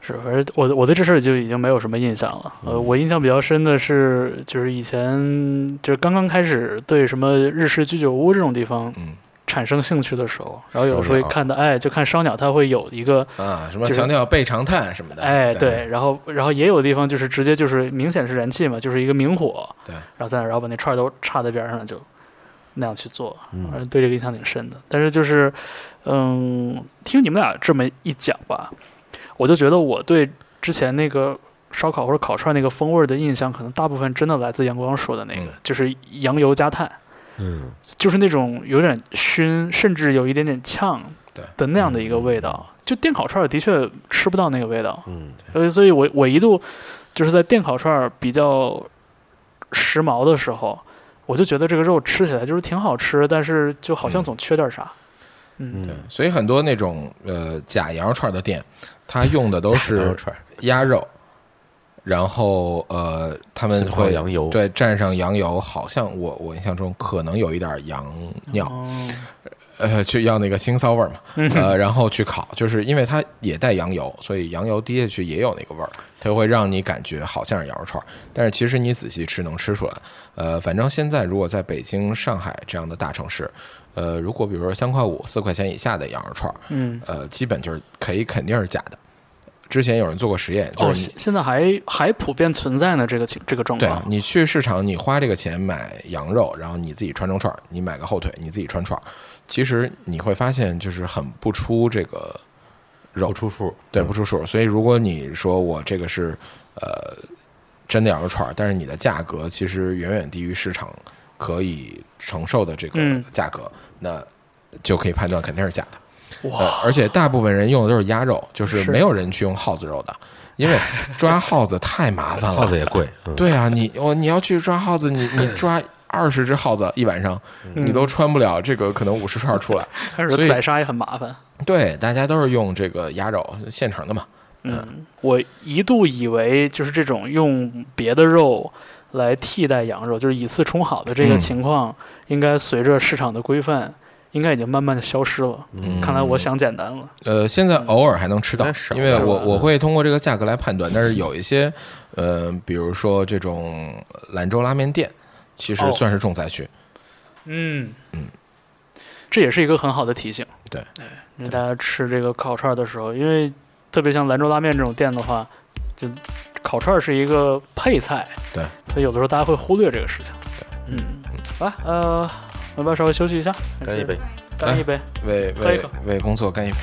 是，反正我我对这事儿就已经没有什么印象了。呃，嗯我印象比较深的是，就是以前就是刚刚开始对什么日式居酒屋这种地方嗯产生兴趣的时候，然后有时候会看到，哎，就看烧鸟，它会有一个，啊，什么强调背长炭什么的，哎，对，然后然后也有地方就是直接就是明显是燃气嘛，就是一个明火，对。然后在那，然后把那串儿都插在边上就那样去做，嗯。对这个印象挺深的。但是就是，嗯，听你们俩这么一讲吧，我就觉得我对之前那个烧烤或者烤串那个风味儿的印象，可能大部分真的来自阳光说的那个，嗯。就是羊油加炭，嗯，就是那种有点熏，甚至有一点点呛对。的那样的一个味道。就电烤串儿的确吃不到那个味道，嗯，所以，所以我我一度就是在电烤串儿比较时髦的时候，我就觉得这个肉吃起来就是挺好吃，但是就好像嗯。总缺点啥。嗯，嗯对，所以很多那种呃假羊肉串的店，他用的都是鸭肉，然后呃他们会羊油，对蘸上羊油，好像我我印象中可能有一点羊尿，哦，呃，去要那个腥臊味儿嘛，嗯。呃，然后去烤，就是因为它也带羊油，所以羊油滴下去也有那个味儿，它会让你感觉好像是羊肉串儿，但是其实你仔细吃能吃出来。呃，反正现在如果在北京、上海这样的大城市，呃，如果比如说三块五、四块钱以下的羊肉串儿，嗯，呃，基本就是可以肯定是假的。之前有人做过实验，就哦，是你现现在还还普遍存在呢，这个情这个状况对。你去市场，你花这个钱买羊肉，然后你自己穿成串儿，你买个后腿，你自己穿串儿，其实你会发现就是很不出这个肉出数，对，嗯不出数。所以如果你说我这个是呃真的羊肉串儿，但是你的价格其实远远低于市场可以承受的这个嗯价格，那就可以判断肯定是假的。哇。呃，而且大部分人用的都是鸭肉，就是是。没有人去用耗子肉的，因为 抓耗子太麻烦了。耗子也贵，嗯。对啊，你我你要去抓耗子，你你抓二十只耗子一晚上，你都穿不了这个可能五十串出来。但所以宰杀也很麻烦。对，大家都是用这个鸭肉现成的嘛。嗯，我一度以为就是这种用别的肉来替代羊肉，就是以次充好的这个嗯。情况，应该随着市场的规范，应该已经慢慢的消失了。嗯看来我想简单了。呃，现在偶尔还能吃到因为我我会通过这个价格来判断，但是有一些，呃，比如说这种兰州拉面店，其实哦算是重灾区。嗯嗯这也是一个很好的提醒。对对，因为大家吃这个烤串的时候，因为特别像兰州拉面这种店的话，就烤串是一个配菜，对，所以有的时候大家会忽略这个事情。对，嗯，好吧，呃，要不要稍微休息一下？干一杯，干一杯。为为工作干一杯。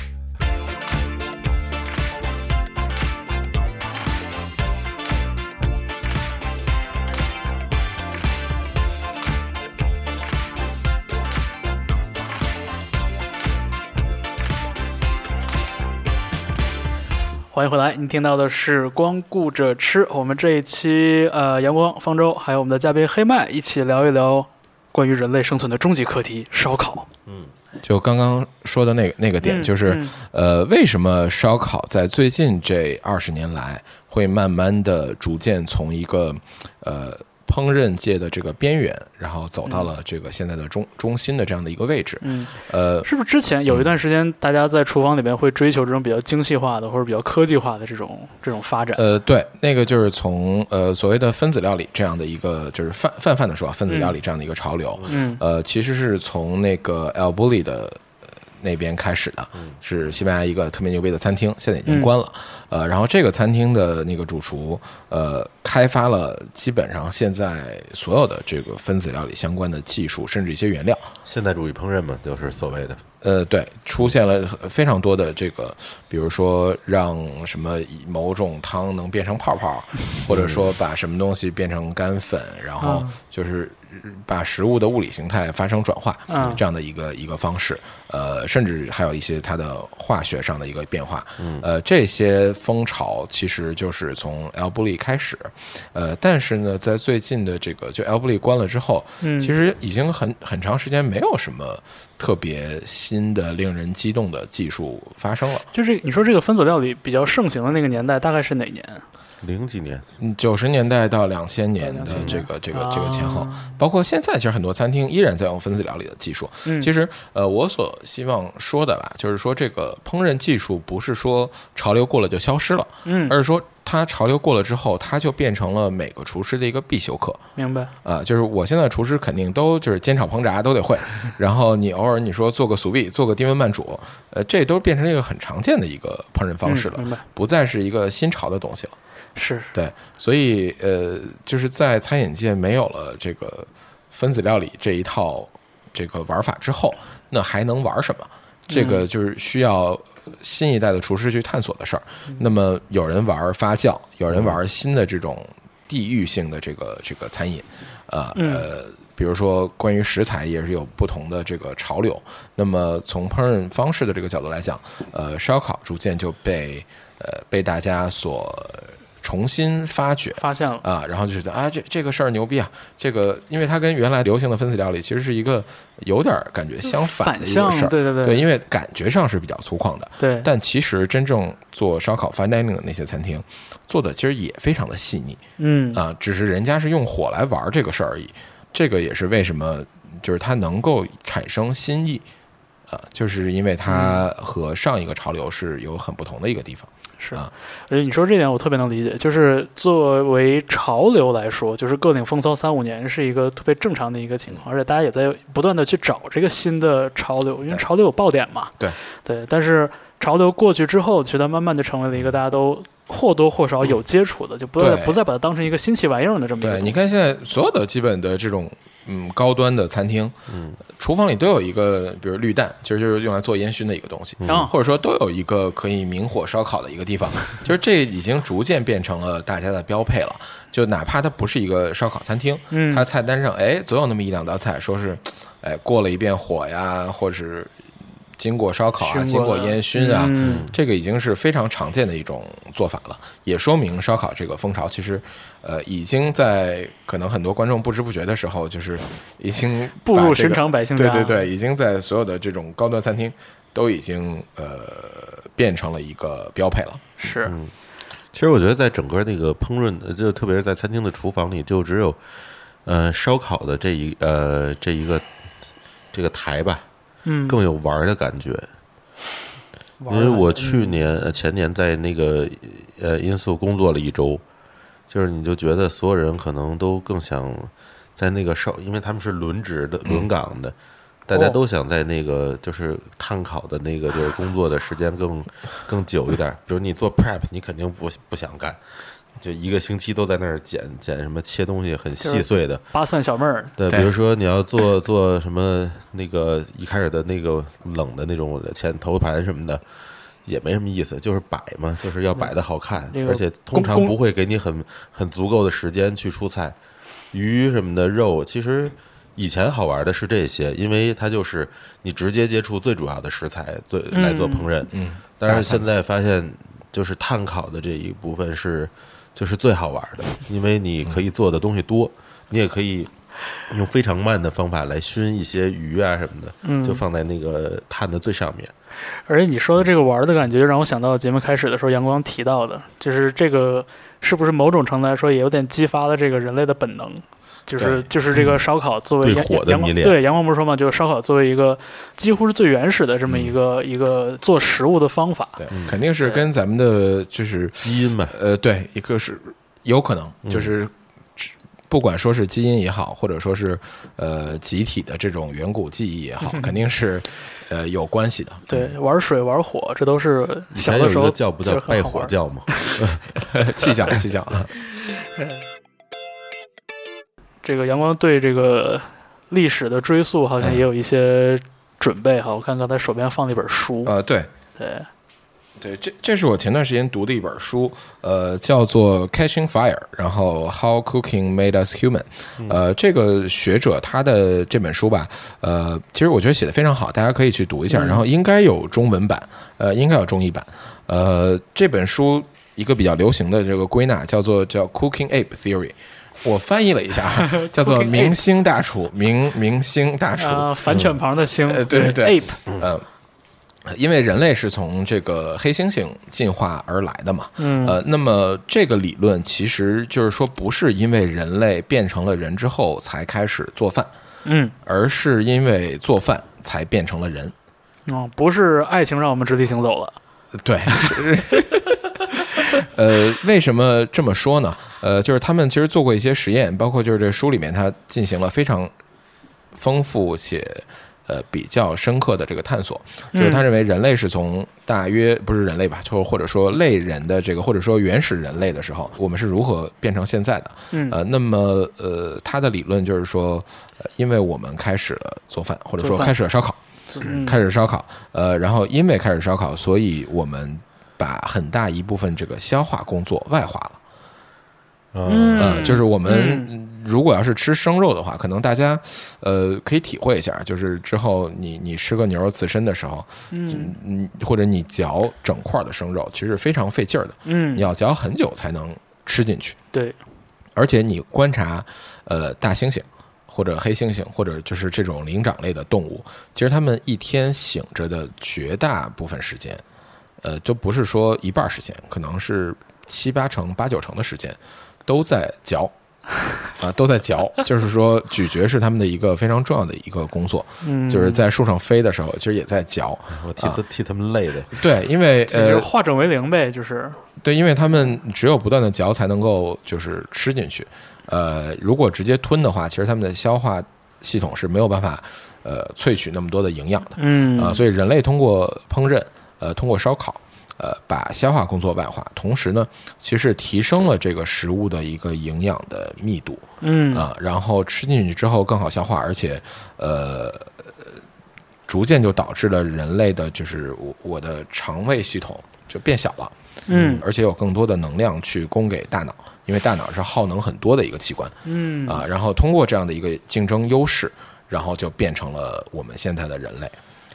欢迎回来，你听到的是光顾着吃。我们这一期，呃，阳光、方舟，还有我们的嘉宾黑麦，一起聊一聊关于人类生存的终极课题——烧烤。嗯，就刚刚说的那个那个点，嗯就是嗯呃，为什么烧烤在最近这二十年来会慢慢的逐渐从一个呃烹饪界的这个边缘，然后走到了这个现在的中中心的这样的一个位置？嗯，呃，是不是之前有一段时间，大家在厨房里面会追求这种比较精细化的或者比较科技化的这种这种发展？呃，对，那个就是从呃所谓的分子料理这样的一个，就是泛泛泛的说啊，分子料理这样的一个潮流，嗯呃，其实是从那个 El Bulli 的呃那边开始的，是西班牙一个特别牛逼的餐厅，现在已经关了。呃，然后这个餐厅的那个主厨，呃，开发了基本上现在所有的这个分子料理相关的技术，甚至一些原料。现代主义烹饪嘛，就是所谓的，呃，对，出现了非常多的这个，比如说让什么某种汤能变成泡泡，或者说把什么东西变成干粉，然后嗯就是把食物的物理形态发生转化，嗯这样的一个一个方式。呃，甚至还有一些它的化学上的一个变化。嗯呃，这些风潮其实就是从 El Bulli 开始。呃，但是呢，在最近的这个就 El Bulli 关了之后，嗯，其实已经很很长时间没有什么特别新的、令人激动的技术发生了。就是你说这个分子料理比较盛行的那个年代，大概是哪年？零几年，嗯，九十年代到两千年的这个这个这个前后，啊包括现在，其实很多餐厅依然在用分子料理的技术。嗯，其实，呃，我所希望说的吧，就是说这个烹饪技术不是说潮流过了就消失了，嗯，而是说它潮流过了之后，它就变成了每个厨师的一个必修课。明白。啊，就是我现在厨师肯定都就是煎炒烹炸都得会，然后你偶尔你说做个素壁，做个低温慢煮，呃，这都变成一个很常见的一个烹饪方式了，嗯明白。不再是一个新潮的东西了。是，对，所以呃，就是在餐饮界没有了这个分子料理这一套这个玩法之后，那还能玩什么？这个就是需要新一代的厨师去探索的事儿。那么有人玩发酵，有人玩新的这种地域性的这个这个餐饮，啊嗯呃。比如说，关于食材也是有不同的这个潮流。那么从烹饪方式的这个角度来讲，呃，烧烤逐渐就被呃被大家所重新发掘发现了。啊，然后就觉得啊，这这个事儿牛逼啊，这个因为它跟原来流行的分子料理其实是一个有点儿感觉相反的一个事，儿。对对对对，因为感觉上是比较粗犷的，对，但其实真正做烧烤 fine dining 的那些餐厅，做的其实也非常的细腻嗯啊，只是人家是用火来玩这个事儿而已。这个也是为什么就是它能够产生新意啊，就是因为它和上一个潮流是有很不同的一个地方。是。啊，而且你说这点我特别能理解，就是作为潮流来说，就是各领风骚三五年是一个特别正常的一个情况，而且大家也在不断的去找这个新的潮流，因为潮流有爆点嘛。对。对，但是潮流过去之后，其实它慢慢就成为了一个大家都或多或少有接触的，就不再不再把它当成一个新奇玩意儿的这么一个对，你看现在所有的基本的这种嗯高端的餐厅，嗯，厨房里都有一个，比如绿蛋，其实就是用来做烟熏的一个东西，嗯。或者说都有一个可以明火烧烤的一个地方，就是这已经逐渐变成了大家的标配了。就哪怕它不是一个烧烤餐厅，嗯。它菜单上哎总有那么一两道菜，说是哎过了一遍火呀，或者是经过烧烤啊，经过烟熏啊，嗯。这个已经是非常常见的一种做法了，也说明烧烤这个风潮其实，呃，已经在可能很多观众不知不觉的时候，就是已经步入寻常百姓家。对对对，已经在所有的这种高端餐厅都已经呃变成了一个标配了。是，嗯。其实我觉得在整个那个烹饪，呃就特别是在餐厅的厨房里，就只有呃烧烤的这一呃这一个这个台吧，嗯，更有玩的感觉。因为我去年、呃前年在那个呃因素工作了一周，就是你就觉得所有人可能都更想在那个少，因为他们是轮值的轮岗的，大家都想在那个就是碳烤的那个就是工作的时间更更久一点。比如你做 prep，你肯定不不想干，就一个星期都在那儿剪剪什么切东西很细碎的。八蒜小妹儿，对，比如说你要做 做什么那个一开始的那个冷的那种前头盘什么的。也没什么意思，就是摆嘛，就是要摆的好看，那个而且通常不会给你很很足够的时间去出菜，鱼什么的肉，其实以前好玩的是这些，因为它就是你直接接触最主要的食材，最来做烹饪。嗯，但是现在发现，就是碳烤的这一部分是就是最好玩的，因为你可以做的东西多，你也可以用非常慢的方法来熏一些鱼啊什么的，嗯就放在那个炭的最上面。而且你说的这个玩的感觉，就让我想到节目开始的时候阳光提到的，就是这个是不是某种程度来说也有点激发了这个人类的本能？就是就是这个烧烤作为对阳阳光火的迷恋对阳光不是说嘛，就是烧烤作为一个几乎是最原始的这么一个、一个做食物的方法。对嗯，肯定是跟咱们的就是基因嘛，呃，对，一个是有可能就是。不管说是基因也好，或者说是呃集体的这种远古记忆也好，肯定是呃有关系的。对，玩水玩火，这都是小的时候叫不叫拜火教吗？气象，气象啊，这个阳光对这个历史的追溯好像也有一些准备哈。我看刚才手边放了一本书，呃，对，对，对，这这是我前段时间读的一本书，呃，叫做《Catching Fire》，然后 How Cooking Made Us Human。呃，这个学者他的这本书吧，呃，其实我觉得写的非常好，大家可以去读一下。嗯然后应该有中文版，呃，应该有中译版。呃，这本书一个比较流行的这个归纳叫做叫 Cooking Ape Theory。我翻译了一下，叫做明星大厨，明明星大厨。啊，反犬旁的星，呃对对，ape，嗯，因为人类是从这个黑猩猩进化而来的嘛，嗯。呃，那么这个理论其实就是说，不是因为人类变成了人之后才开始做饭，嗯，而是因为做饭才变成了人。哦，不是爱情让我们直立行走了，对，是呃，为什么这么说呢？呃，就是他们其实做过一些实验，包括就是这书里面他进行了非常丰富且呃比较深刻的这个探索，就是他认为人类是从大约不是人类吧，就或者说类人的这个或者说原始人类的时候，我们是如何变成现在的？嗯。呃，那么呃，他的理论就是说，呃，因为我们开始了做饭，或者说开始了烧烤，嗯，开始烧烤，呃，然后因为开始烧烤，所以我们把很大一部分这个消化工作外化了。嗯。呃，就是我们如果要是吃生肉的话，可能大家呃可以体会一下，就是之后你你吃个牛肉刺身的时候，嗯。嗯，或者你嚼整块的生肉，其实非常费劲儿的，嗯。你，要嚼很久才能吃进去。对，而且你观察，呃，大猩猩或者黑猩猩，或者就是这种灵长类的动物，其实它们一天醒着的绝大部分时间，呃，就不是说一半儿时间，可能是七八成、八九成的时间都在嚼。啊，都在嚼，就是说咀嚼是他们的一个非常重要的一个工作，嗯，就是在树上飞的时候，其实也在嚼。我替都替他们累的。对，因为呃，化整为零呗，就是对，因为他们只有不断的嚼才能够就是吃进去，呃，如果直接吞的话，其实他们的消化系统是没有办法呃萃取那么多的营养的嗯啊、所以人类通过烹饪，呃，通过烧烤，呃，把消化工作外化，同时呢，其实提升了这个食物的一个营养的密度嗯啊、然后吃进去之后更好消化，而且呃。逐渐就导致了人类的，就是我我的肠胃系统就变小了，嗯而且有更多的能量去供给大脑，因为大脑是耗能很多的一个器官嗯啊。然后通过这样的一个竞争优势，然后就变成了我们现在的人类。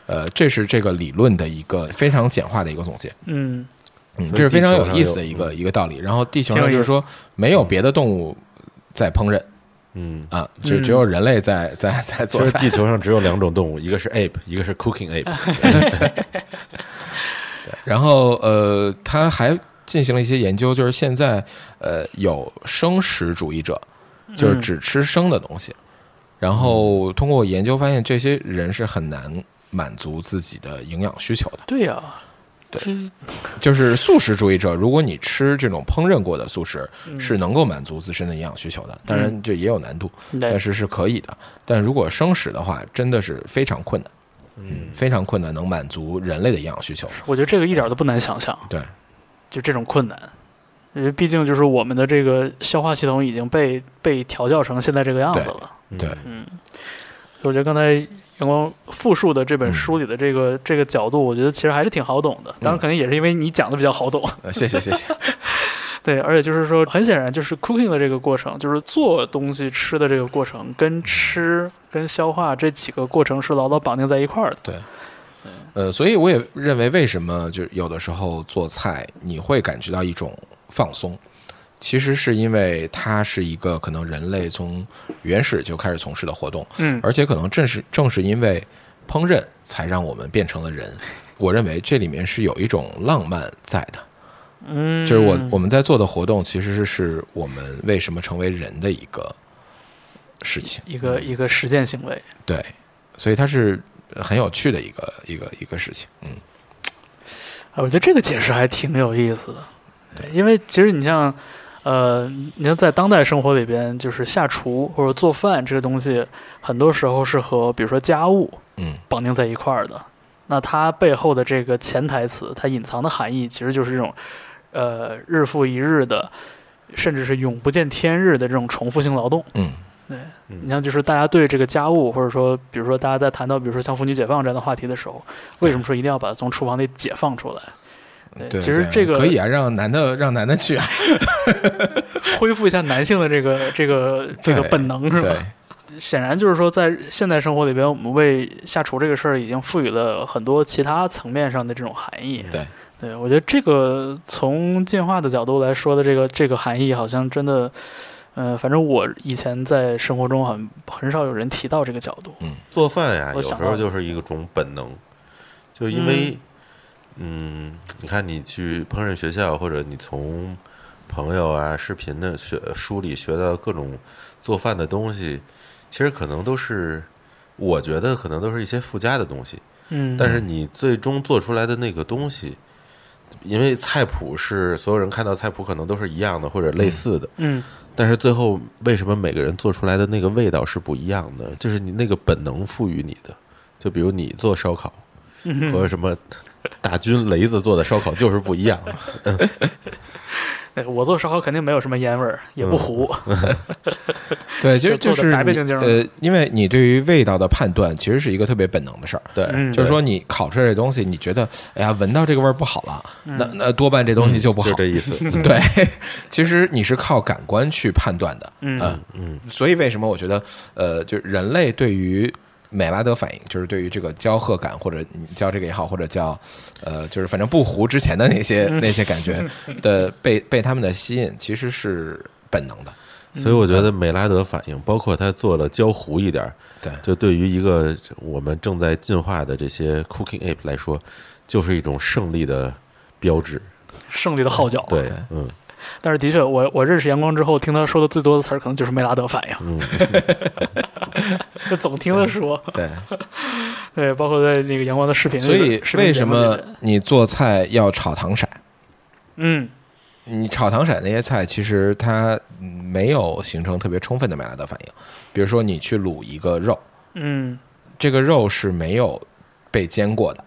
呃，这是这个理论的一个非常简化的一个总结，嗯嗯，这是非常有意思的一个一个道理。然后地球上就是说没有别的动物在烹饪嗯，啊，只嗯只有人类在在在做菜地。球上只有两种动物，一个是 ape，一个是 cooking ape。对然后呃，他还进行了一些研究，就是现在呃有生食主义者，就是嗯只吃生的东西，然后通过研究发现，这些人是很难满足自己的营养需求的。对呀，对。就是素食主义者，如果你吃这种烹饪过的素食，嗯。是能够满足自身的营养需求的。当然，这也有难度，对。但是是可以的。但如果生食的话，真的是非常困难，嗯，非常困难，能满足人类的营养需求。我觉得这个一点都不难想象，对，就这种困难。因为毕竟就是我们的这个消化系统已经被被调教成现在这个样子了，对。嗯，所以我觉得刚才阳光复述的这本书里的这个、这个角度，我觉得其实还是挺好懂的。当然，可能也是因为你讲的比较好懂，呃，谢谢谢谢。对，而且就是说，很显然就是 cooking 的这个过程，就是做东西吃的这个过程，跟吃跟消化这几个过程是牢牢绑定在一块儿的。对，呃，所以我也认为，为什么就有的时候做菜你会感觉到一种放松，其实是因为它是一个可能人类从原始就开始从事的活动，嗯而且可能正是正是因为烹饪，才让我们变成了人。我认为这里面是有一种浪漫在的，嗯，就是我我们在做的活动，其实是我们为什么成为人的一个事情。一个一个实践行为。对，所以它是很有趣的一个一个一个事情。嗯，啊，我觉得这个解释还挺有意思的。对，因为其实你像，呃，你像在当代生活里边，就是下厨或者做饭这个东西，很多时候是和比如说家务嗯，绑定在一块儿的。那它背后的这个潜台词，它隐藏的含义，其实就是这种，呃，日复一日的，甚至是永不见天日的这种重复性劳动。嗯，对，嗯你像就是大家对这个家务，或者说，比如说大家在谈到比如说像妇女解放这样的话题的时候，为什么说一定要把它从厨房里解放出来？对对，其实这个可以啊，让男的让男的去啊，恢复一下男性的这个这个这个本能是吧？显然就是说，在现代生活里边，我们为下厨这个事儿已经赋予了很多其他层面上的这种含义。对，对我觉得这个从进化的角度来说的这个这个含义，好像真的，呃，反正我以前在生活中很很少有人提到这个角度。嗯做饭呀，有时候就是一个种本能，就因为，嗯，你看你去烹饪学校，或者你从朋友啊、视频的学书里学到各种做饭的东西，其实可能都是，我觉得可能都是一些附加的东西，嗯，但是你最终做出来的那个东西。因为菜谱是所有人看到菜谱可能都是一样的或者类似的，嗯但是最后为什么每个人做出来的那个味道是不一样的？就是你那个本能赋予你的。就比如你做烧烤嗯和什么 大军雷子做的烧烤就是不一样。对 我做烧烤肯定没有什么烟味儿，也不糊。对，其实就是白白净净呃，因为你对于味道的判断其实是一个特别本能的事儿。对，嗯就是说，你烤出来这东西，你觉得，哎呀，闻到这个味儿不好了，嗯那那多半这东西就不好就。这意思。对，其实你是靠感官去判断的。嗯呃嗯所以为什么我觉得，呃，就是人类对于美拉德反应，就是对于这个焦褐感，或者你叫这个也好，或者叫，呃，就是反正不糊之前的那些那些感觉 的被被他们的吸引，其实是本能的。所以我觉得美拉德反应，包括他做了焦糊一点儿，对就对于一个我们正在进化的这些 cooking ape 来说，就是一种胜利的标志。胜利的号角。对，嗯但是的确，我我认识阳光之后，听他说的最多的词儿，可能就是梅拉德反应，嗯，就总听他说。对，对，包括在那个阳光的视频里所以为什么你做菜要炒糖色？嗯你炒糖色那些菜，其实它嗯没有形成特别充分的梅拉德反应。比如说，你去卤一个肉，嗯这个肉是没有被煎过的，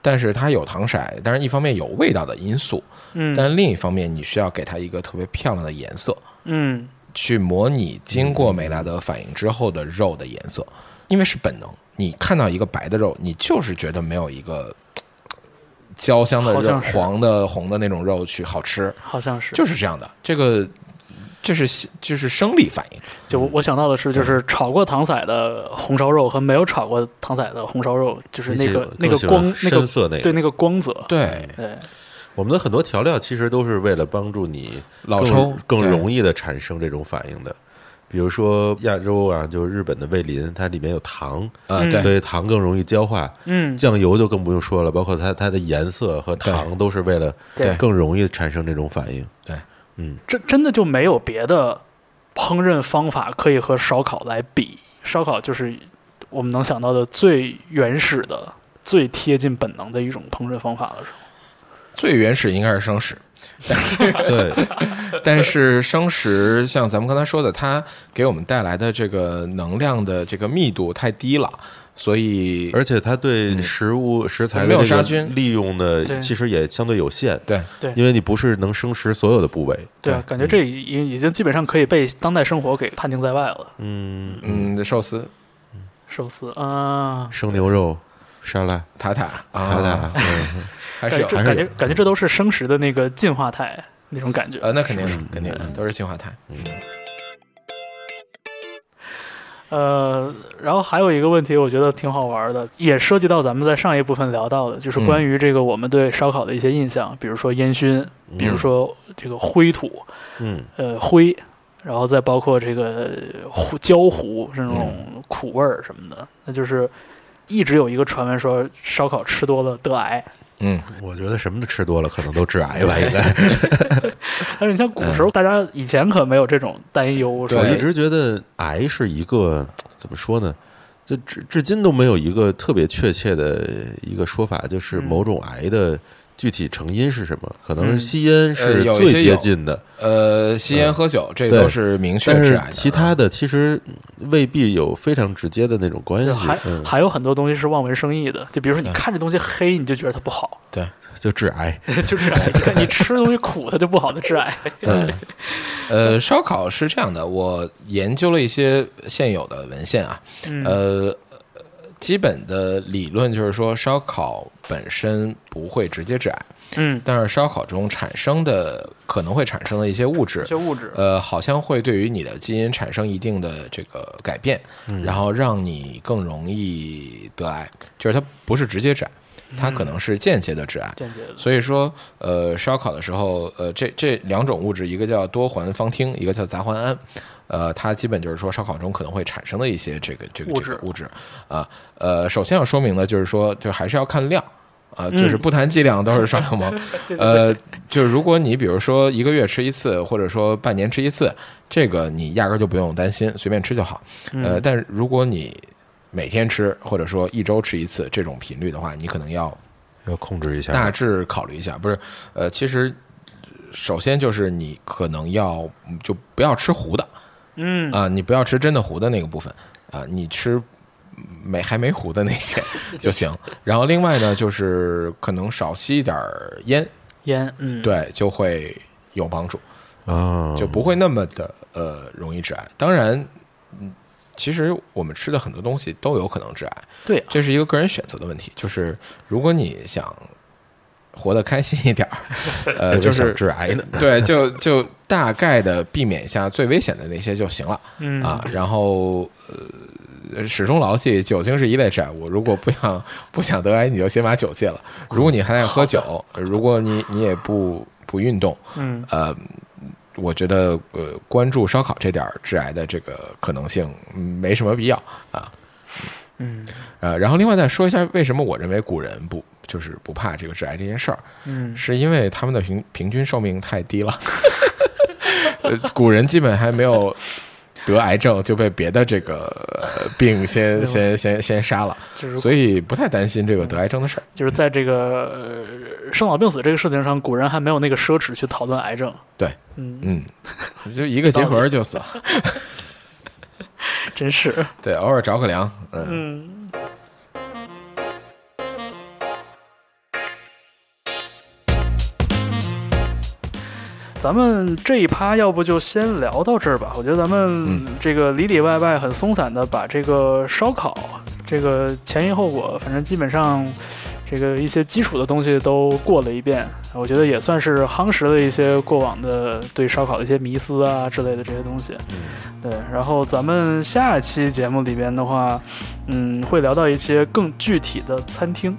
但是它有糖色，但是一方面有味道的因素，嗯但另一方面你需要给它一个特别漂亮的颜色，嗯去模拟经过美拉德反应之后的肉的颜色，因为是本能。你看到一个白的肉，你就是觉得没有一个焦香的肉、黄的、红的那种肉去好吃，好像是。就是这样的。这个这是就是生理反应，就我我想到的是，就是炒过糖色的红烧肉和没有炒过糖色的红烧肉，就是那个那个光那个深色那个。对那个光泽。对对，我们的很多调料其实都是为了帮助你老抽更容易的产生这种反应的。比如说亚洲啊，就是日本的味淋，它里面有糖，啊，嗯对所以糖更容易焦化。嗯，酱油就更不用说了，包括它它的颜色和糖都是为了对更容易产生这种反应。对，嗯，真真的就没有别的烹饪方法可以和烧烤来比。烧烤就是我们能想到的最原始的、最贴近本能的一种烹饪方法了，是吗？最原始应该是生食，但是对，但是生食像咱们刚才说的，它给我们带来的这个能量的这个密度太低了，所以而且它对食物食材没有的这个杀菌。利用对。的其实也相对有限，对。对。因为你不是能生食所有的部位。对啊，感觉这已已已经基本上可以被当代生活给判定在外了。嗯，嗯，寿司、寿司啊，生牛肉沙拉，塔塔塔啊，塔，嗯还是有这还是有。感觉感觉这都是生食的那个进化态那种感觉。呃，那肯定的嗯，肯定的，都是进化态。嗯。呃，然后还有一个问题，我觉得挺好玩的，也涉及到咱们在上一部分聊到的，就是关于这个我们对烧烤的一些印象，比如说烟熏，比如说这个灰土，嗯。呃灰，然后再包括这个糊焦糊这种苦味儿什么的，那就是一直有一个传闻说烧烤吃多了得癌，嗯，我觉得什么都吃多了可能都致癌吧，应该。但是你像古时候大家以前可没有这种担忧，我一直觉得癌是一个怎么说呢？就至至今都没有一个特别确切的一个说法，就是嗯某种癌的具体成因是什么？可能嗯吸烟呃是最接近的，呃，吸烟喝酒这对都是明确但是致癌的。其他的其实未必有非常直接的那种关系还、。嗯，还有很多东西是望文生义的，就比如说你看这东西黑，你就觉得它不好，对 就致癌。就致癌。你看你吃的东西苦，它就不好，它致癌。嗯，呃，烧烤是这样的，我研究了一些现有的文献啊，嗯呃，基本的理论就是说，烧烤本身不会直接致癌，嗯，但是烧烤中产生的可能会产生的一些物质这，些物质，呃，好像会对于你的基因产生一定的这个改变，然后让你更容易得癌，就是它不是直接致癌，它可能是间接的致癌。间接的。所以说，呃，烧烤的时候，呃，这这两种物质，一个叫多环芳烃，一个叫杂环胺，呃，它基本就是说烧烤中可能会产生的一些这个这个这个物质啊。呃，首先要说明的就是说，就还是要看量。啊，就是嗯不谈剂量都是耍流氓。呃，就是如果你比如说一个月吃一次，或者说半年吃一次，这个你压根儿就不用担心，随便吃就好。嗯呃，但是如果你每天吃，或者说一周吃一次这种频率的话，你可能要要控制一下。大致考虑一下，不是，呃，其实首先就是你可能要嗯就不要吃糊的嗯啊、你不要吃真的糊的那个部分啊、你吃没还没糊的那些就行。然后另外呢，就是可能少吸一点烟，烟，嗯，对，就会有帮助，啊，就不会那么的呃容易致癌。当然。嗯其实我们吃的很多东西都有可能致癌，对，这是一个个人选择的问题。就是如果你想活得开心一点儿，呃，就是致癌的。对，就就大概的避免一下最危险的那些就行了嗯啊。然后呃，始终牢记，酒精是一类致癌物。如果不想不想得癌，你就先把酒戒了。如果你还爱喝酒，呃如果你你也不不运动，嗯呃，我觉得呃，关注烧烤这点致癌的这个可能性嗯没什么必要啊。嗯呃，然后另外再说一下，为什么我认为古人不就是不怕这个致癌这件事儿，嗯是因为他们的平平均寿命太低了。呃，古人基本还没有得癌症就被别的这个呃病先 先先先杀了，就是所以不太担心这个得癌症的事儿。就是在这个呃生老病死这个事情上，古人还没有那个奢侈去讨论癌症。对，嗯，嗯，就一个结核就死了。真是，对，偶尔着个凉，嗯，嗯。咱们这一趴要不就先聊到这儿吧？我觉得咱们嗯这个里里外外很松散的把这个烧烤这个前因后果，反正基本上这个一些基础的东西都过了一遍。我觉得也算是夯实了一些过往的对烧烤的一些迷思啊之类的这些东西。对，然后咱们下期节目里边的话，嗯，会聊到一些更具体的餐厅，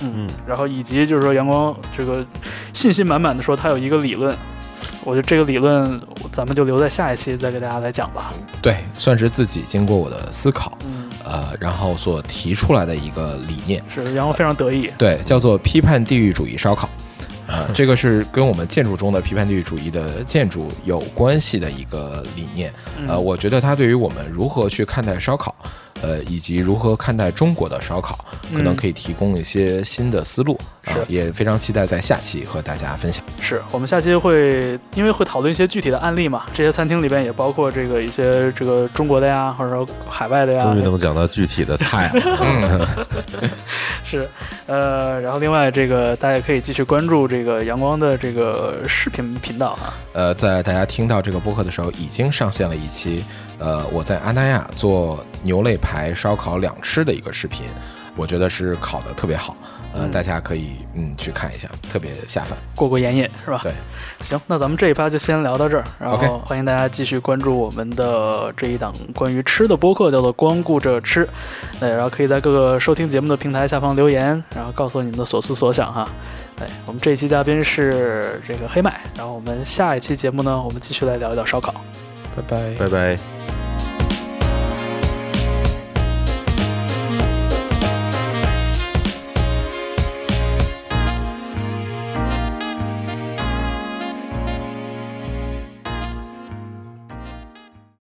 嗯，嗯然后以及就是说阳光这个信心满满的说他有一个理论，我觉得这个理论咱们就留在下一期再给大家来讲吧。对，算是自己经过我的思考，嗯，呃，然后所提出来的一个理念。是然后非常得意。对，叫做批判地域主义烧烤。啊、这个是跟我们建筑中的批判地域主义的建筑有关系的一个理念。嗯呃，我觉得它对于我们如何去看待烧烤，呃，以及如何看待中国的烧烤，可能嗯可以提供一些新的思路也非常期待在下期和大家分享。是我们下期会，因为会讨论一些具体的案例嘛，这些餐厅里边也包括这个一些这个中国的呀，或者说海外的呀，终于能讲到具体的菜了。嗯，是，呃，然后另外这个大家可以继续关注这个阳光的这个视频频道啊，呃，在大家听到这个播客的时候，已经上线了一期，呃，我在阿那亚做牛肋排烧烤两吃的一个视频，我觉得是烤的特别好，呃，嗯大家可以嗯去看一下，特别下饭。过过眼瘾是吧？对，行，那咱们这一趴就先聊到这儿，然后欢迎大家继续关注我们的这一档关于吃的播客，叫做“光顾着吃”，对，然后可以在各个收听节目的平台下方留言，然后告诉我你们的所思所想哈。对，我们这一期嘉宾是这个黑麦，然后我们下一期节目呢，我们继续来聊一聊烧烤。拜拜。拜拜。